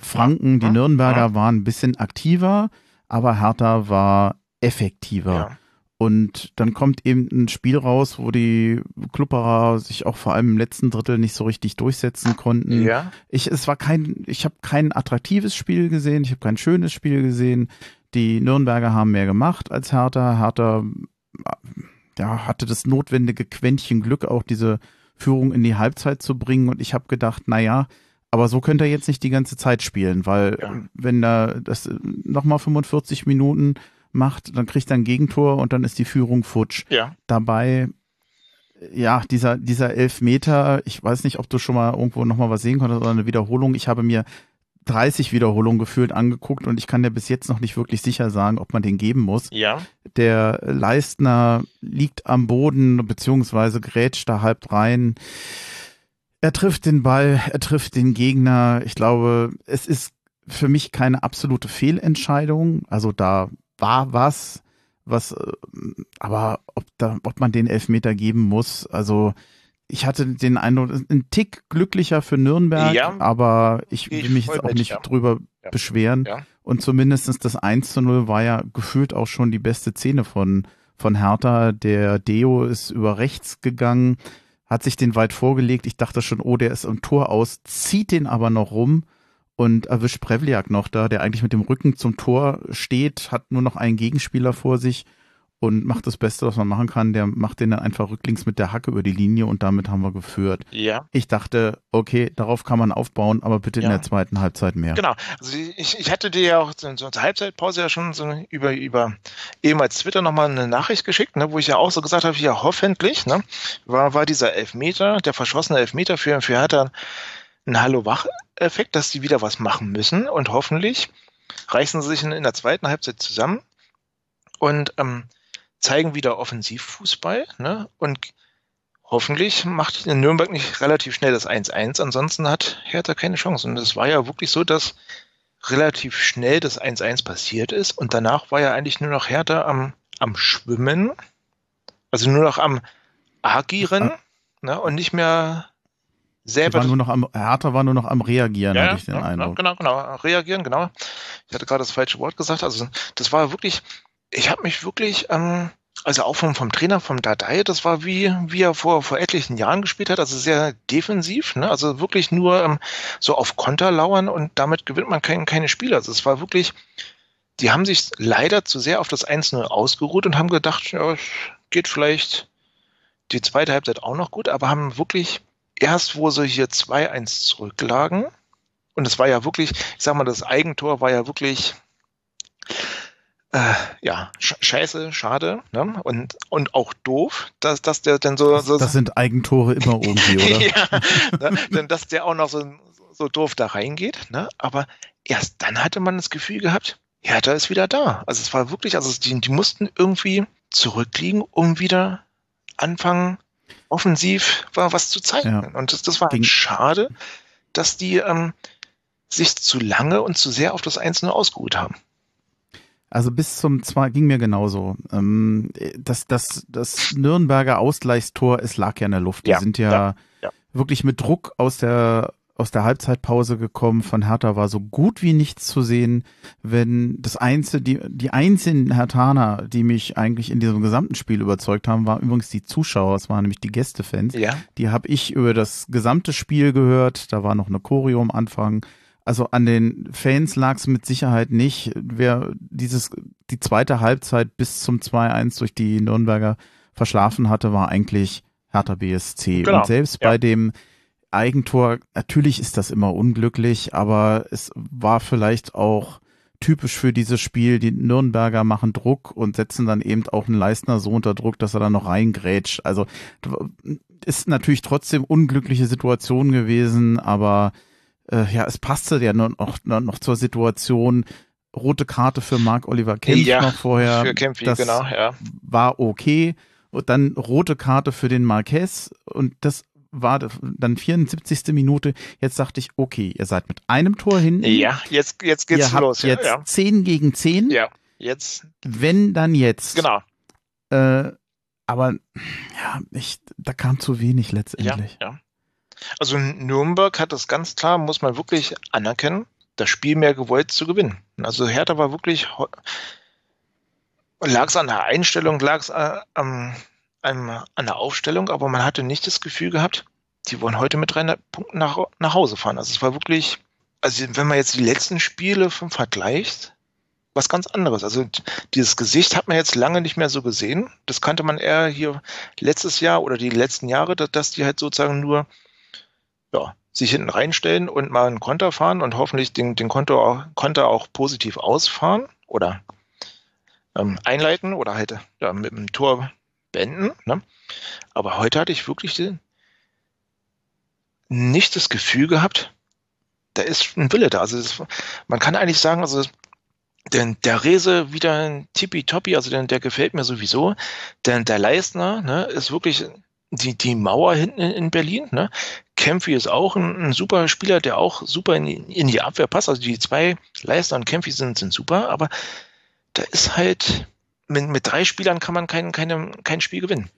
B: Franken, die ja, Nürnberger ja. waren ein bisschen aktiver, aber Hertha war effektiver. Und dann kommt eben ein Spiel raus, wo die Klupperer sich auch vor allem im letzten Drittel nicht so richtig durchsetzen konnten. Ja. Ich, es war kein, ich habe kein attraktives Spiel gesehen, ich habe kein schönes Spiel gesehen. Die Nürnberger haben mehr gemacht als Hertha. Hertha ja, hatte das notwendige Quäntchen Glück, auch diese Führung in die Halbzeit zu bringen. Und ich habe gedacht, na ja, aber so könnte er jetzt nicht die ganze Zeit spielen, weil ja. wenn da das nochmal 45 Minuten macht, dann kriegt er ein Gegentor und dann ist die Führung futsch. Ja. Dabei, ja, dieser, dieser Elfmeter, ich weiß nicht, ob du schon mal irgendwo nochmal was sehen konntest oder eine Wiederholung. Ich habe mir 30 Wiederholungen gefühlt angeguckt und ich kann dir bis jetzt noch nicht wirklich sicher sagen, ob man den geben muss. Ja. Der Leistner liegt am Boden beziehungsweise grätscht da halb rein. Er trifft den Ball, er trifft den Gegner. Ich glaube, es ist für mich keine absolute Fehlentscheidung. Also da war was, was, äh, aber ob da, ob man den Elfmeter geben muss, also ich hatte den Eindruck, ein Tick glücklicher für Nürnberg, ja, aber ich will mich jetzt auch nicht ja. drüber ja. beschweren. Und zumindestens das 1 zu 0 war ja gefühlt auch schon die beste Szene von, von Hertha. Der Deo ist über rechts gegangen, hat sich den weit vorgelegt. Ich dachte schon, oh, der ist im Tor aus, zieht den aber noch rum und erwischt Prevliak noch da, der eigentlich mit dem Rücken zum Tor steht, hat nur noch einen Gegenspieler vor sich und macht das Beste, was man machen kann. Der macht den dann einfach rücklings mit der Hacke über die Linie und damit haben wir geführt.
A: Ja.
B: Ich dachte, okay, darauf kann man aufbauen, aber bitte
A: Ja.
B: in der zweiten Halbzeit mehr.
A: Genau. Also ich, ich hatte dir ja auch so zur Halbzeitpause ja schon so über, über ehemals Twitter nochmal eine Nachricht geschickt, ne, wo ich ja auch so gesagt habe, ja, hoffentlich, ne, war, war dieser Elfmeter, der verschossene Elfmeter für, für Hertha ein Hallo-Wach-Effekt, dass die wieder was machen müssen und hoffentlich reißen sie sich in, der zweiten Halbzeit zusammen und ähm, zeigen wieder Offensivfußball ne, und hoffentlich macht in Nürnberg nicht relativ schnell das 1-1, ansonsten hat Hertha keine Chance. Und es war ja wirklich so, dass relativ schnell das 1-1 passiert ist und danach war ja eigentlich nur noch Hertha am, am Schwimmen, also nur noch am Agieren ne, und nicht mehr selber
B: war nur noch am, Hertha war nur noch am Reagieren,
A: ja,
B: hatte ich den
A: ja,
B: Eindruck.
A: Genau, genau, reagieren, genau. Ich hatte gerade das falsche Wort gesagt. Also das war wirklich, ich habe mich wirklich, ähm, also auch vom, vom Trainer, vom Dadei, das war wie, wie er vor, vor etlichen Jahren gespielt hat, also sehr defensiv, ne? also wirklich nur ähm, so auf Konter lauern und damit gewinnt man kein, keine Spiele. Also es war wirklich, die haben sich leider zu sehr auf das 1-0 ausgeruht und haben gedacht, ja, geht vielleicht die zweite Halbzeit auch noch gut, aber haben wirklich erst, wo sie hier 2-1 zurücklagen, und es war ja wirklich, ich sag mal, das Eigentor war ja wirklich, äh, ja, sch scheiße, schade, ne? Und, und auch doof, dass, dass der dann so, so
B: Das sind Eigentore immer irgendwie, oder?
A: ja, ne? denn dass der auch noch so, so doof da reingeht, ne? Aber erst dann hatte man das Gefühl gehabt, Hertha ist wieder da. Also es war wirklich, also die, die mussten irgendwie zurückliegen, um wieder anfangen, offensiv war was zu zeigen.
B: Ja.
A: Und das, das war
B: Ging-
A: schade, dass die ähm, sich zu lange und zu sehr auf das Einzelne ausgeruht haben.
B: Also bis zum zwei ging mir genauso. Ähm, das, das, das Nürnberger Ausgleichstor, es lag ja in der Luft. Die
A: Ja,
B: sind ja,
A: ja, ja.
B: wirklich mit Druck aus der aus der Halbzeitpause gekommen. Von Hertha war so gut wie nichts zu sehen. Wenn das einzige, die, die einzigen Hertaner, die mich eigentlich in diesem gesamten Spiel überzeugt haben, waren übrigens die Zuschauer. Es waren nämlich die Gästefans.
A: Ja,
B: Die habe ich über das gesamte Spiel gehört. Da war noch eine Choreo am Anfang. Also an den Fans lag es mit Sicherheit nicht. Wer dieses die zweite Halbzeit bis zum 2-1 durch die Nürnberger verschlafen hatte, war eigentlich Hertha BSC.
A: Genau,
B: Und selbst
A: ja.
B: bei dem Eigentor, natürlich ist das immer unglücklich, aber es war vielleicht auch typisch für dieses Spiel. Die Nürnberger machen Druck und setzen dann eben auch einen Leistner so unter Druck, dass er dann noch reingrätscht. Also ist natürlich trotzdem unglückliche Situation gewesen, aber äh, ja, es passte ja nur noch, noch, noch zur Situation. Rote Karte für Marc Oliver Kempf
A: Ja,
B: noch vorher.
A: für Kempfi,
B: das
A: genau, ja.
B: war okay. Und dann rote Karte für den Marquez und das war dann 74. Minute. Jetzt dachte ich, okay, ihr seid mit einem Tor hinten.
A: Ja, jetzt, jetzt geht's
B: ihr
A: los.
B: jetzt
A: ja,
B: 10 gegen 10.
A: ja. ja, jetzt,
B: Wenn, dann jetzt.
A: genau.
B: Äh, aber ja, ich, da kam zu wenig
A: Ja,
B: letztendlich.
A: ja. Also Nürnberg hat das ganz klar, muss man wirklich anerkennen, das Spiel mehr gewollt zu gewinnen. Also Hertha war wirklich, lag es an der Einstellung, lag es äh, am- am- an der Aufstellung, aber man hatte nicht das Gefühl gehabt, die wollen heute mit 300 Punkten nach, nach Hause fahren. Also es war wirklich, also wenn man jetzt die letzten Spiele vom vergleicht, was ganz anderes. Also dieses Gesicht hat man jetzt lange nicht mehr so gesehen. Das kannte man eher hier letztes Jahr oder die letzten Jahre, dass, die halt sozusagen nur ja, sich hinten reinstellen und mal einen Konter fahren und hoffentlich den, den Konter, auch, Konter auch positiv ausfahren oder ähm, einleiten oder halt ja, mit dem Tor beenden. Ne? Aber heute hatte ich wirklich den, nicht das Gefühl gehabt, da ist ein Wille da. Also das, man kann eigentlich sagen, also denn der Rese wieder ein tippitoppi, also der, der gefällt mir sowieso. Denn der Leistner ne, ist wirklich die, die Mauer hinten in, in Berlin. Ne? Kempfi ist auch ein, ein super Spieler, der auch super in, die- in die Abwehr passt. Also die zwei Leistner und Kempfi sind, sind super, aber da ist halt, mit, mit drei Spielern kann man kein, keine, kein Spiel gewinnen.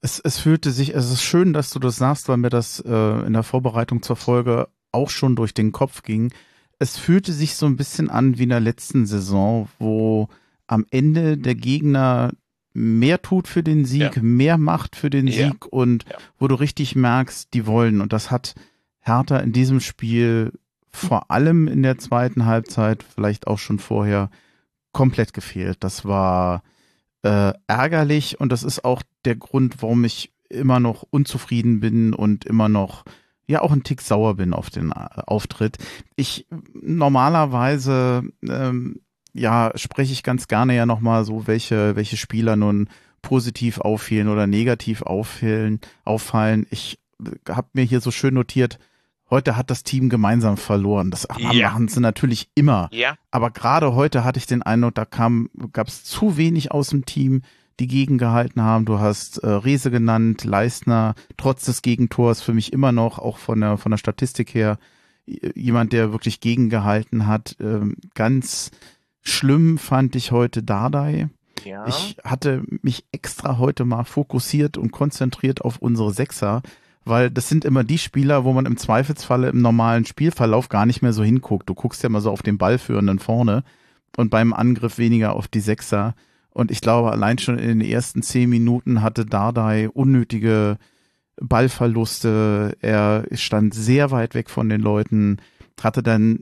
B: Es, es fühlte sich, es ist schön, dass du das sagst, weil mir das äh, in der Vorbereitung zur Folge auch schon durch den Kopf ging. Es fühlte sich so ein bisschen an wie in der letzten Saison, wo am Ende der Gegner mehr tut für den Sieg,
A: Ja.
B: mehr macht für den
A: Ja.
B: Sieg und
A: Ja.
B: wo du richtig merkst, die wollen. Und das hat Hertha in diesem Spiel vor allem in der zweiten Halbzeit, vielleicht auch schon vorher, komplett gefehlt. Das war äh, ärgerlich und das ist auch der Grund, warum ich immer noch unzufrieden bin und immer noch ja auch ein Tick sauer bin auf den äh, Auftritt. Ich normalerweise ähm, ja spreche ich ganz gerne ja nochmal so, welche, welche Spieler nun positiv auffielen oder negativ auffallen, auffallen. Ich äh, habe mir hier so schön notiert, heute hat das Team gemeinsam verloren. Das ja. machen sie natürlich immer.
A: Ja.
B: Aber gerade heute hatte ich den Eindruck, da kam, gab es zu wenig aus dem Team, die gegengehalten haben. Du hast äh, Rese genannt, Leistner, trotz des Gegentors für mich immer noch, auch von der, von der Statistik her, jemand, der wirklich gegengehalten hat. Ähm, ganz schlimm fand ich heute Dardai. Ja. Ich hatte mich extra heute mal fokussiert und konzentriert auf unsere Sechser, weil das sind immer die Spieler, wo man im Zweifelsfalle im normalen Spielverlauf gar nicht mehr so hinguckt. Du guckst ja mal so auf den Ballführenden vorne und beim Angriff weniger auf die Sechser. Und ich glaube, allein schon in den ersten zehn Minuten hatte Dardai unnötige Ballverluste. Er stand sehr weit weg von den Leuten, hatte dann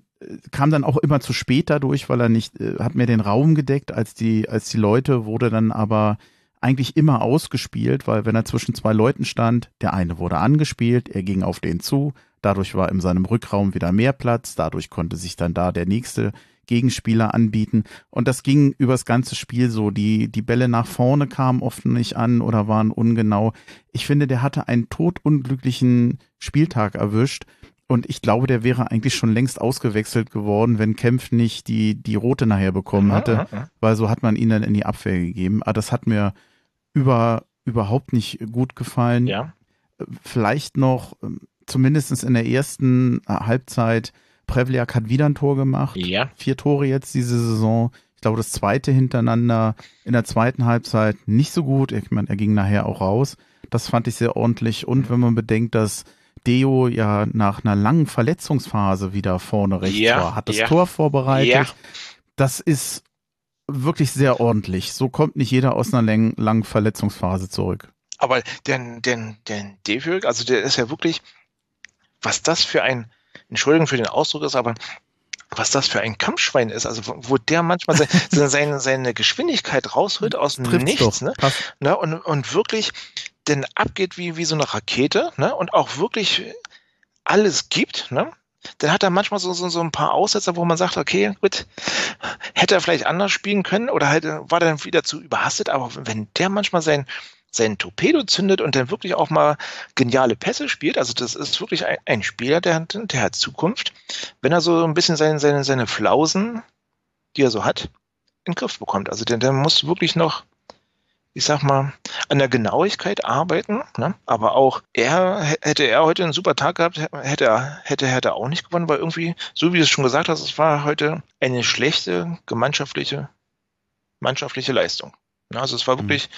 B: kam dann auch immer zu spät dadurch, weil er nicht, äh, hat mir den Raum gedeckt als die, als die Leute, wurde dann aber eigentlich immer ausgespielt, weil wenn er zwischen zwei Leuten stand, der eine wurde angespielt, er ging auf den zu, dadurch war in seinem Rückraum wieder mehr Platz, dadurch konnte sich dann da der nächste Gegenspieler anbieten und das ging übers ganze Spiel so, die, die Bälle nach vorne kamen oft nicht an oder waren ungenau. Ich finde, der hatte einen todunglücklichen Spieltag erwischt und ich glaube, der wäre eigentlich schon längst ausgewechselt geworden, wenn Kempf nicht die, die rote nachher bekommen aha. weil so hat man ihn dann in die Abwehr gegeben. Aber das hat mir über, überhaupt nicht gut gefallen.
A: Ja.
B: Vielleicht noch, ähm, zumindest in der ersten äh, Halbzeit, Prevliak hat wieder ein Tor gemacht.
A: Ja.
B: Vier Tore jetzt diese Saison. Ich glaube, das zweite hintereinander in der zweiten Halbzeit nicht so gut. Ich meine, er ging nachher auch raus. Das fand ich sehr ordentlich. Und wenn man bedenkt, dass Deo ja nach einer langen Verletzungsphase wieder vorne rechts ja, war, hat das ja. Tor vorbereitet. Ja. Das ist wirklich sehr ordentlich. So kommt nicht jeder aus einer langen Verletzungsphase zurück.
A: Aber den, den, den Devil, also der ist ja wirklich, was das für ein, Entschuldigung für den Ausdruck ist, aber was das für ein Kampfschwein ist, also wo der manchmal seine, seine, seine Geschwindigkeit rausholt aus dem Nichts, ne? ne? Und, und wirklich denn abgeht wie, wie so eine Rakete ne? und auch wirklich alles gibt, ne? Dann hat er manchmal so, so, so ein paar Aussetzer, wo man sagt, okay, gut, hätte er vielleicht anders spielen können oder halt war dann wieder zu überhastet, aber wenn der manchmal sein, sein Torpedo zündet und dann wirklich auch mal geniale Pässe spielt, also das ist wirklich ein, ein Spieler, der, der hat Zukunft, wenn er so ein bisschen seine, seine, seine Flausen, die er so hat, in den Griff bekommt. Also der, der muss wirklich noch ich sag mal, an der Genauigkeit arbeiten. Ne? Aber auch er, hätte er heute einen super Tag gehabt, hätte er, hätte, hätte er auch nicht gewonnen, weil irgendwie, so wie du es schon gesagt hast, es war heute eine schlechte gemeinschaftliche, mannschaftliche Leistung. Ne? Also es war mhm. wirklich mhm.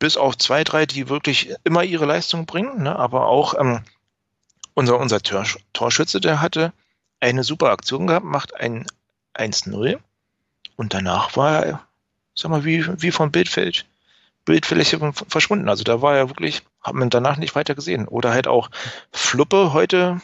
A: bis auf zwei, drei, die wirklich immer ihre Leistung bringen, ne? aber auch ähm, unser, unser Tor, Torschütze, der hatte eine super Aktion gehabt, macht ein 1-0 und danach war er, sag mal, wie, wie vom Bildfeld Bildfläche verschwunden. Also da war er wirklich, hat man danach nicht weiter gesehen. Oder halt auch Fluppe heute,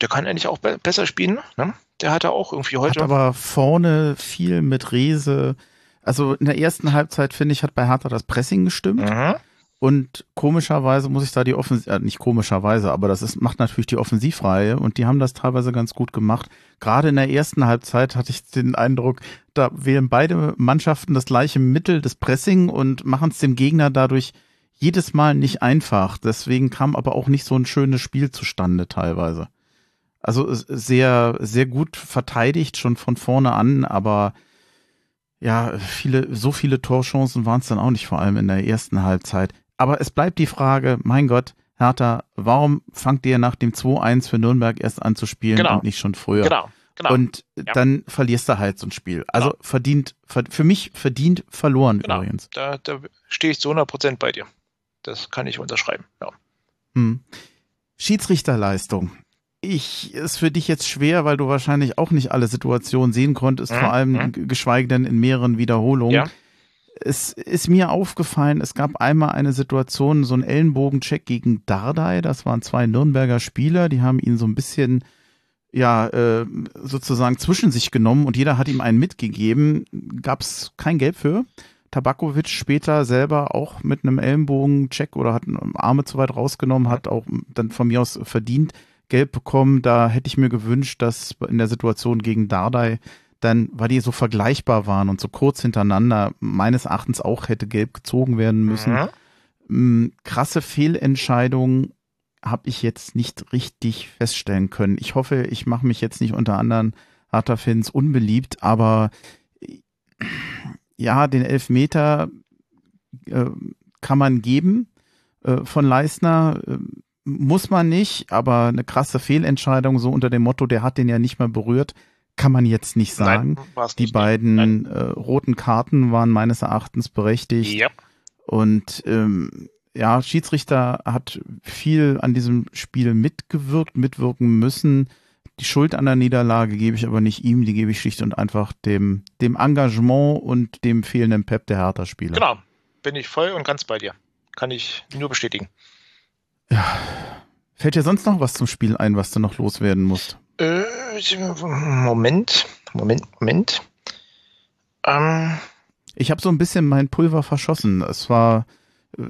A: der kann eigentlich auch be besser spielen. Ne? Der hatte auch irgendwie heute.
B: Hat aber vorne viel mit Rese. Also in der ersten Halbzeit, finde ich, hat bei Hertha das Pressing gestimmt. Mhm. Und komischerweise muss ich da die Offensiv, äh, nicht komischerweise, aber das ist, macht natürlich die Offensivreihe und die haben das teilweise ganz gut gemacht. Gerade in der ersten Halbzeit hatte ich den Eindruck, da wählen beide Mannschaften das gleiche Mittel des Pressing und machen es dem Gegner dadurch jedes Mal nicht einfach. Deswegen kam aber auch nicht so ein schönes Spiel zustande teilweise. Also sehr, sehr gut verteidigt schon von vorne an, aber ja, viele, so viele Torchancen waren es dann auch nicht, vor allem in der ersten Halbzeit. Aber es bleibt die Frage, mein Gott, Hertha, warum fangt ihr nach dem 2-1 für Nürnberg erst an zu spielen genau. und nicht schon früher?
A: Genau. Genau.
B: Und ja. dann verlierst du halt so ein Spiel. Also genau. verdient, für mich verdient verloren genau. übrigens.
A: Da, da stehe ich zu 100% bei dir. Das kann ich unterschreiben. Ja.
B: Hm. Schiedsrichterleistung. Ich ist für dich jetzt schwer, weil du wahrscheinlich auch nicht alle Situationen sehen konntest, mhm. vor allem mhm. geschweige denn in mehreren Wiederholungen. Ja es ist mir aufgefallen, es gab einmal eine Situation, so ein Ellenbogencheck gegen Dardai. Das waren zwei Nürnberger Spieler, die haben ihn so ein bisschen, ja, äh, sozusagen zwischen sich genommen und jeder hat ihm einen mitgegeben. Gab es kein Geld für. Tabakovic später selber auch mit einem Ellenbogen-Check oder hat Arme zu weit rausgenommen, hat auch dann von mir aus verdient gelb bekommen. Da hätte ich mir gewünscht, dass in der Situation gegen Dardai dann, weil die so vergleichbar waren und so kurz hintereinander, meines Erachtens auch hätte gelb gezogen werden müssen. Mhm. Mm, krasse Fehlentscheidung habe ich jetzt nicht richtig feststellen können. Ich hoffe, ich mache mich jetzt nicht unter anderen Hertha-Fans unbeliebt, aber ja, den Elfmeter äh, kann man geben äh, von Leisner. Äh, muss man nicht, aber eine krasse Fehlentscheidung, so unter dem Motto, der hat den ja nicht mal berührt, kann man jetzt nicht sagen. Nein, Die nicht, beiden äh, roten Karten waren meines Erachtens berechtigt. Ja. Und ähm, ja, Schiedsrichter hat viel an diesem Spiel mitgewirkt, mitwirken müssen. Die Schuld an der Niederlage gebe ich aber nicht ihm, die gebe ich schlicht und einfach dem, dem Engagement und dem fehlenden Pep der Hertha-Spieler.
A: Genau, bin ich voll und ganz bei dir. Kann ich nur bestätigen.
B: Ja. Fällt dir sonst noch was zum Spiel ein, was du noch loswerden musst?
A: Äh, Moment, Moment, Moment.
B: Ähm. Ich habe so ein bisschen mein Pulver verschossen. Es war,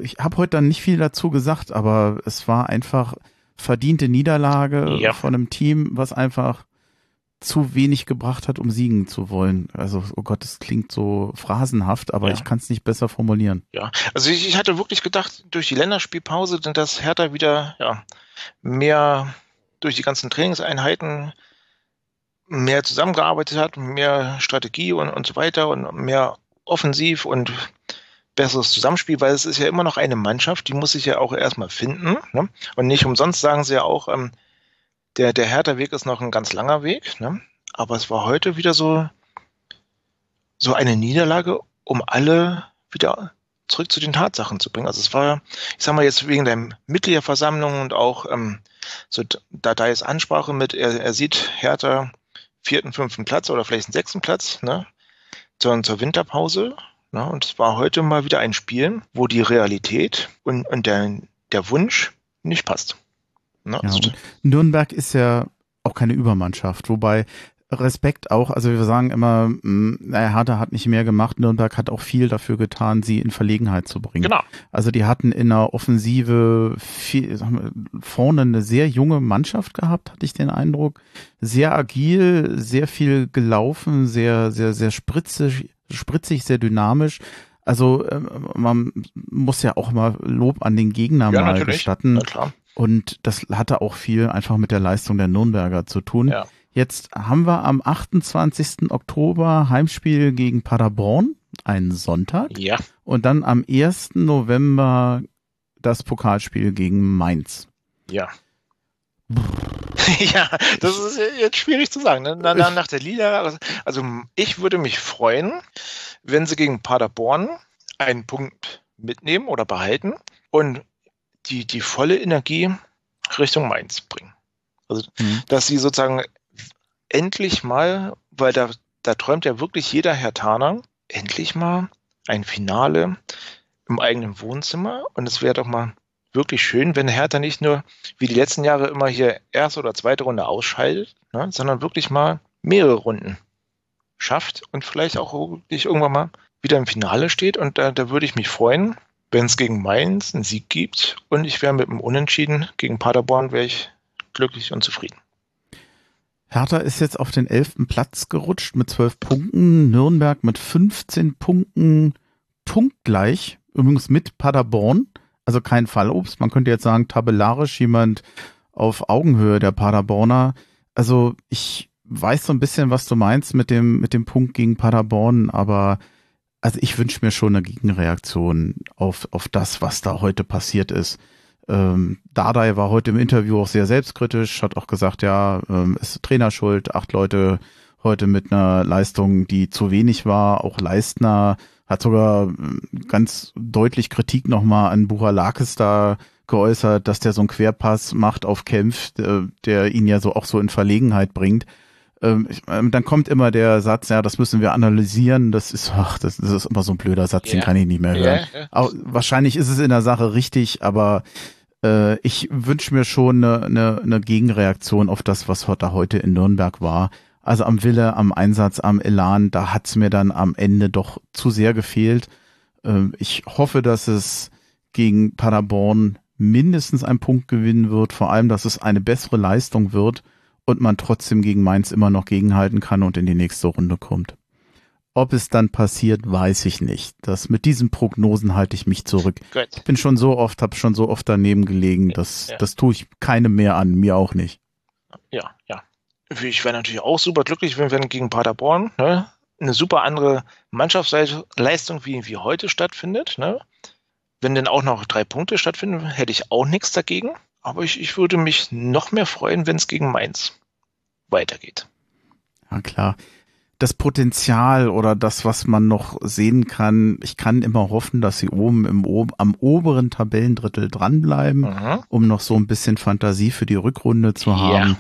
B: ich habe heute dann nicht viel dazu gesagt, aber es war einfach verdiente Niederlage ja. von einem Team, was einfach zu wenig gebracht hat, um siegen zu wollen. Also, oh Gott, das klingt so phrasenhaft, aber ja. ich kann es nicht besser formulieren.
A: Ja, also ich, ich, hatte wirklich gedacht, durch die Länderspielpause, dass Hertha wieder ja, mehr durch die ganzen Trainingseinheiten mehr zusammengearbeitet hat, mehr Strategie und, und so weiter und mehr offensiv und besseres Zusammenspiel, weil es ist ja immer noch eine Mannschaft, die muss sich ja auch erstmal finden. Ne? Und nicht umsonst sagen sie ja auch, ähm, der, der Hertha-Weg ist noch ein ganz langer Weg. Ne? Aber es war heute wieder so, so eine Niederlage, um alle wieder zurück zu den Tatsachen zu bringen. Also es war, ich sag mal jetzt wegen der Mitgliederversammlung und auch ähm, so Datei's Ansprache mit, er, er sieht Hertha vierten, fünften Platz oder vielleicht einen sechsten Platz, ne? Zur, zur Winterpause. Ne? Und es war heute mal wieder ein Spiel, wo die Realität und, und der, der Wunsch nicht passt.
B: Ne? Ja, also, Nürnberg ist ja auch keine Übermannschaft, wobei Respekt auch, also wir sagen immer, hm, naja, Hertha hat nicht mehr gemacht, Nürnberg hat auch viel dafür getan, sie in Verlegenheit zu bringen. Genau. Also die hatten in der Offensive viel, wir, vorne eine sehr junge Mannschaft gehabt, hatte ich den Eindruck. Sehr agil, sehr viel gelaufen, sehr, sehr, sehr spritzig, spritzig, sehr dynamisch. Also ähm, man muss ja auch mal Lob an den Gegner ja, mal natürlich. gestatten. Na klar. Und das hatte auch viel einfach mit der Leistung der Nürnberger zu tun. Ja. Jetzt haben wir am 28. Oktober Heimspiel gegen Paderborn, einen Sonntag. Ja. Und dann am 1. November das Pokalspiel gegen Mainz.
A: Ja. ja, das ist jetzt schwierig zu sagen. Ne? Nach, nach der Liga, also ich würde mich freuen, wenn sie gegen Paderborn einen Punkt mitnehmen oder behalten und die, die volle Energie Richtung Mainz bringen. Also, mhm. dass sie sozusagen endlich mal, weil da, da träumt ja wirklich jeder Herr Taner, endlich mal ein Finale im eigenen Wohnzimmer. Und es wäre doch mal wirklich schön, wenn Hertha nicht nur wie die letzten Jahre immer hier erste oder zweite Runde ausscheidet, ne, sondern wirklich mal mehrere Runden schafft und vielleicht auch wirklich irgendwann mal wieder im Finale steht. Und da, da würde ich mich freuen, wenn es gegen Mainz einen Sieg gibt. Und ich wäre mit einem Unentschieden gegen Paderborn, wäre ich glücklich und zufrieden.
B: Hertha ist jetzt auf den elften Platz gerutscht mit zwölf Punkten. Nürnberg mit 15 Punkten punktgleich. Übrigens mit Paderborn. Also kein Fallobst. Man könnte jetzt sagen, tabellarisch jemand auf Augenhöhe der Paderborner. Also ich weiß so ein bisschen, was du meinst mit dem, mit dem Punkt gegen Paderborn, aber also ich wünsche mir schon eine Gegenreaktion auf, auf das, was da heute passiert ist. Ähm, Dardai war heute im Interview auch sehr selbstkritisch, hat auch gesagt, ja, ähm, ist Trainer schuld, acht Leute heute mit einer Leistung, die zu wenig war, auch Leistner hat sogar ähm, ganz deutlich Kritik nochmal an Buchalakis da geäußert, dass der so einen Querpass macht auf Kempf, der, der ihn ja so auch so in Verlegenheit bringt. Ähm, ähm, dann kommt immer der Satz, ja, das müssen wir analysieren. Das ist, ach, das, ist immer so ein blöder Satz, yeah. den kann ich nicht mehr hören. Yeah. Auch, wahrscheinlich ist es in der Sache richtig, aber äh, ich wünsche mir schon eine, eine, eine Gegenreaktion auf das, was da heute in Nürnberg war. Also am Wille, am Einsatz, am Elan, da hat's mir dann am Ende doch zu sehr gefehlt. Ähm, ich hoffe, dass es gegen Paderborn mindestens einen Punkt gewinnen wird, vor allem, dass es eine bessere Leistung wird und man trotzdem gegen Mainz immer noch gegenhalten kann und in die nächste Runde kommt. Ob es dann passiert, weiß ich nicht. Das mit diesen Prognosen halte ich mich zurück. Gut. Ich bin schon so oft, habe schon so oft daneben gelegen, dass ja. das tue ich keinem mehr an, mir auch nicht.
A: Ja, ja. Ich wäre natürlich auch super glücklich, wenn wir gegen Paderborn ne, eine super andere Mannschaftsleistung wie, wie heute stattfindet. Ne? Wenn denn auch noch drei Punkte stattfinden, hätte ich auch nichts dagegen. Aber ich, ich würde mich noch mehr freuen, wenn es gegen Mainz weitergeht.
B: Ja, klar das Potenzial oder das, was man noch sehen kann, ich kann immer hoffen, dass sie oben im, am oberen Tabellendrittel dranbleiben, mhm. um noch so ein bisschen Fantasie für die Rückrunde zu haben. Ja.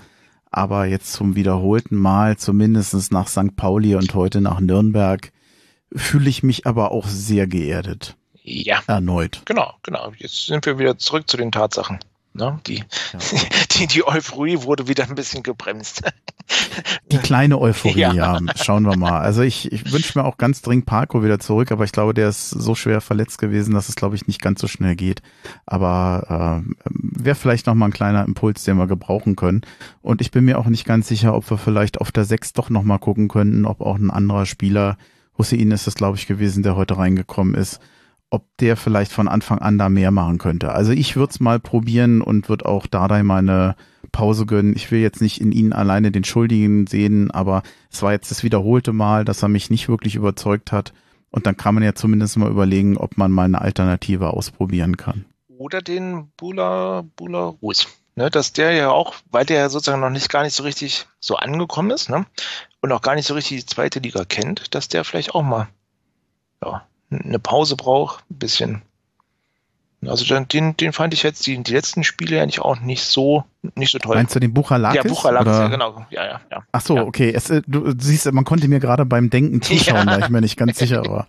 B: Aber jetzt zum wiederholten Mal, zumindest nach St. Pauli und heute nach Nürnberg, fühle ich mich aber auch sehr geerdet.
A: Ja.
B: Erneut.
A: Genau, genau. Jetzt sind wir wieder zurück zu den Tatsachen. Ne? Die, ja. die, die Euphorie wurde wieder ein bisschen gebremst.
B: Die kleine Euphorie, ja. ja. Schauen wir mal. Also ich, ich wünsche mir auch ganz dringend Parko wieder zurück, aber ich glaube, der ist so schwer verletzt gewesen, dass es, glaube ich, nicht ganz so schnell geht. Aber äh, wäre vielleicht nochmal ein kleiner Impuls, den wir gebrauchen können. Und ich bin mir auch nicht ganz sicher, ob wir vielleicht auf der 6 doch nochmal gucken könnten, ob auch ein anderer Spieler, Hussein ist es, glaube ich, gewesen, der heute reingekommen ist, ob der vielleicht von Anfang an da mehr machen könnte. Also ich würde es mal probieren und würde auch Dardai meine Pause gönnen. Ich will jetzt nicht in ihn alleine den Schuldigen sehen, aber es war jetzt das wiederholte Mal, dass er mich nicht wirklich überzeugt hat. Und dann kann man ja zumindest mal überlegen, ob man mal eine Alternative ausprobieren kann.
A: Oder den Bula, Bula Ruiz. Ne, dass der ja auch, weil der ja sozusagen noch nicht gar nicht so richtig so angekommen ist, ne, und auch gar nicht so richtig die zweite Liga kennt, dass der vielleicht auch mal ja, eine Pause braucht, ein bisschen. Also den, den fand ich jetzt die, die letzten Spiele eigentlich auch nicht so nicht so toll.
B: Meinst du den Buchalakis?
A: Ja, Buchalakis, ja, genau. Ja, ja, ja.
B: Ach so,
A: ja.
B: okay. Es, äh, du siehst, man konnte mir gerade beim Denken zuschauen, ja. weil ich mir nicht ganz sicher war.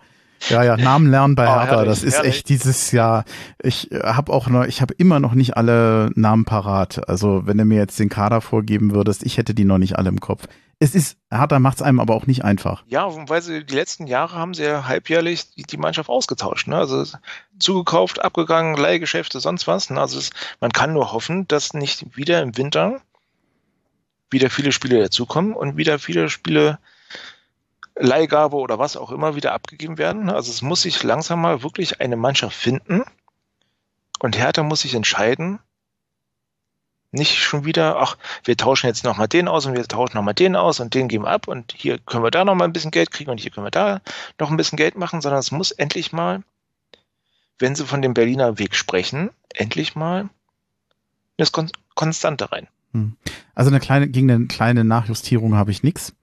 B: Ja, ja, Namen lernen bei oh, Hertha, herrlich, das ist herrlich. echt dieses Jahr. Ich habe auch noch, ich habe immer noch nicht alle Namen parat. Also wenn du mir jetzt den Kader vorgeben würdest, ich hätte die noch nicht alle im Kopf es ist, Hertha macht es einem aber auch nicht einfach.
A: Ja, weil sie die letzten Jahre haben sie ja halbjährlich die, die Mannschaft ausgetauscht. Ne? Also zugekauft, abgegangen, Leihgeschäfte, sonst was. Ne? Also es, man kann nur hoffen, dass nicht wieder im Winter wieder viele Spiele dazukommen und wieder viele Spiele Leihgabe oder was auch immer wieder abgegeben werden. Ne? Also es muss sich langsam mal wirklich eine Mannschaft finden und Hertha muss sich entscheiden, nicht schon wieder, ach, wir tauschen jetzt nochmal den aus und wir tauschen nochmal den aus und den geben wir ab und hier können wir da nochmal ein bisschen Geld kriegen und hier können wir da noch ein bisschen Geld machen, sondern es muss endlich mal, wenn sie von dem Berliner Weg sprechen, endlich mal Kon Konstante rein. Hm.
B: Also eine kleine, gegen eine kleine Nachjustierung habe ich nichts.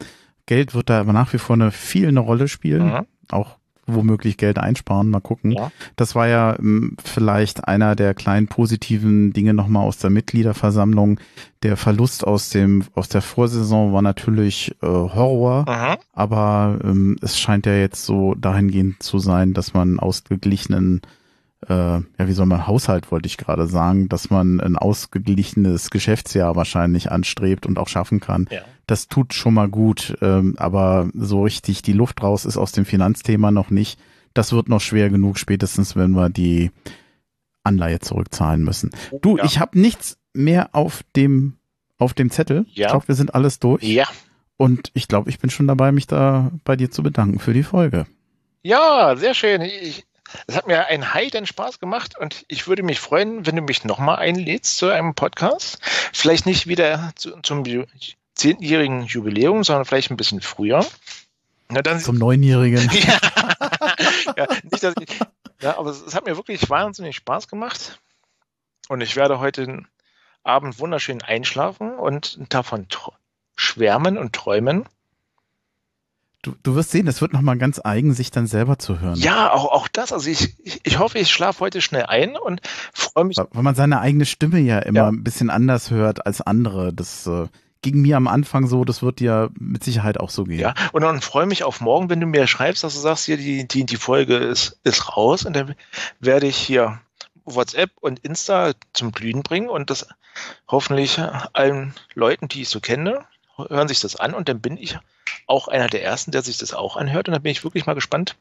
B: Geld wird da aber nach wie vor eine viel eine Rolle spielen. Mhm. Auch womöglich Geld einsparen. Mal gucken. Ja. Das war ja m, hm, vielleicht einer der kleinen positiven Dinge nochmal aus der Mitgliederversammlung. Der Verlust aus dem aus der Vorsaison war natürlich äh, Horror, Aha. aber ähm, es scheint ja jetzt so dahingehend zu sein, dass man ausgeglichenen äh, ja, wie soll man Haushalt, wollte ich gerade sagen, dass man ein ausgeglichenes Geschäftsjahr wahrscheinlich anstrebt und auch schaffen kann. Ja das tut schon mal gut, ähm, aber so richtig die Luft raus ist aus dem Finanzthema noch nicht. Das wird noch schwer genug, spätestens wenn wir die Anleihe zurückzahlen müssen. Du, ja. ich habe nichts mehr auf dem auf dem Zettel. Ja. Ich glaube, wir sind alles durch.
A: Ja.
B: Und ich glaube, ich bin schon dabei, mich da bei dir zu bedanken für die Folge.
A: Ja, sehr schön. Ich, es hat mir einen heiden Spaß gemacht und ich würde mich freuen, wenn du mich nochmal einlädst zu einem Podcast. Vielleicht nicht wieder zu, zum zehnjährigen Jubiläum, sondern vielleicht ein bisschen früher.
B: Na, dann, Zum Neunjährigen.
A: ja, ja, nicht, ich, ja, aber es, es, hat mir wirklich wahnsinnig Spaß gemacht. Und ich werde heute Abend wunderschön einschlafen und davon schwärmen und träumen.
B: Du, du wirst sehen, es wird nochmal ganz eigen, sich dann selber zu hören.
A: Ja, auch, auch das. Also ich, ich, ich hoffe, ich schlafe heute schnell ein und freue mich.
B: Weil man seine eigene Stimme ja immer ja. ein bisschen anders hört als andere. Das äh, ging mir am Anfang so, das wird dir mit Sicherheit auch so gehen.
A: Ja, und dann freue mich auf morgen, wenn du mir schreibst, dass du sagst, hier, die, die, die Folge ist, ist raus und dann werde ich hier WhatsApp und Insta zum Glühen bringen und das hoffentlich allen Leuten, die ich so kenne, hören sich das an und dann bin ich auch einer der Ersten, der sich das auch anhört und dann bin ich wirklich mal gespannt,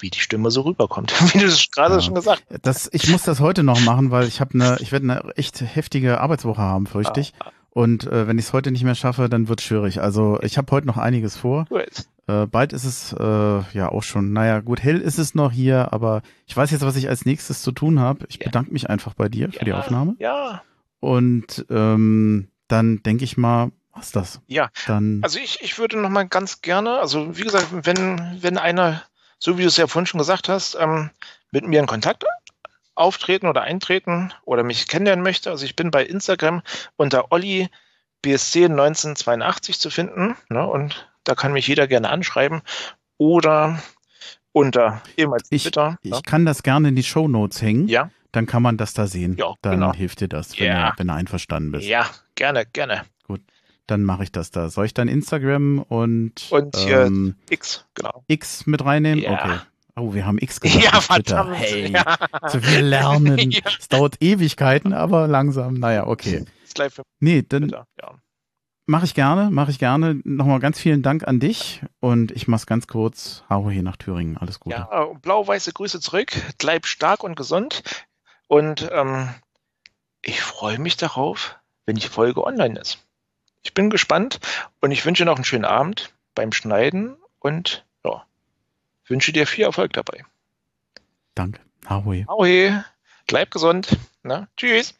A: wie die Stimme so rüberkommt, wie du es gerade
B: Ja.
A: schon gesagt
B: Das, ich muss das heute noch machen, weil ich habe eine, ich werde eine echt heftige Arbeitswoche haben, fürchte ich.
A: Ah,
B: Und äh, wenn ich es heute nicht mehr schaffe, dann wird schwierig. Also ich habe heute noch einiges vor.
A: Gut.
B: Äh, bald ist es äh, ja auch schon, naja gut, hell ist es noch hier, aber ich weiß jetzt, was ich als nächstes zu tun habe. Ich
A: Ja.
B: bedanke mich einfach bei dir für die
A: Ja,
B: Aufnahme.
A: Ja,
B: Und ähm, dann denke ich mal, was das?
A: ja.
B: Dann
A: Also ich, ich würde noch mal ganz gerne, also wie gesagt, wenn, wenn einer, so wie du es ja vorhin schon gesagt hast, ähm, mit mir in Kontakt auftreten oder eintreten oder mich kennenlernen möchte, also ich bin bei Instagram unter Olli BSC 1982 zu finden ne, und da kann mich jeder gerne anschreiben oder unter ehemals
B: Ich-
A: Twitter.
B: ich
A: ne?
B: kann das gerne in die Show Notes hängen.
A: Ja,
B: Dann kann man das da sehen.
A: Ja,
B: dann
A: genau.
B: hilft dir das, wenn,
A: Ja.
B: du, wenn du einverstanden bist.
A: ja, gerne, gerne.
B: Dann mache ich das da. Soll ich dann Instagram und,
A: Und hier-
B: ähm,
A: X, genau.
B: X mit reinnehmen?
A: Ja.
B: Okay. Oh, wir haben X gesagt.
A: Ja, verdammt.
B: Hey,
A: Ja.
B: so viel lernen.
A: Ja.
B: Es dauert Ewigkeiten, aber langsam. Naja, okay.
A: Ist gleich für
B: Nee, dann
A: ja.
B: mache ich gerne, mache ich gerne. Nochmal ganz vielen Dank an dich und ich mach's ganz kurz. Hau hier nach Thüringen. Alles Gute.
A: Ja, blau-weiße Grüße zurück. Bleib stark und gesund. Und ähm, ich freue mich darauf, wenn die Folge online ist. Ich bin gespannt und ich wünsche noch einen schönen Abend beim Schneiden und ja, wünsche dir viel Erfolg dabei.
B: Danke. Ahoi.
A: Ahoi, bleib gesund. Na, tschüss.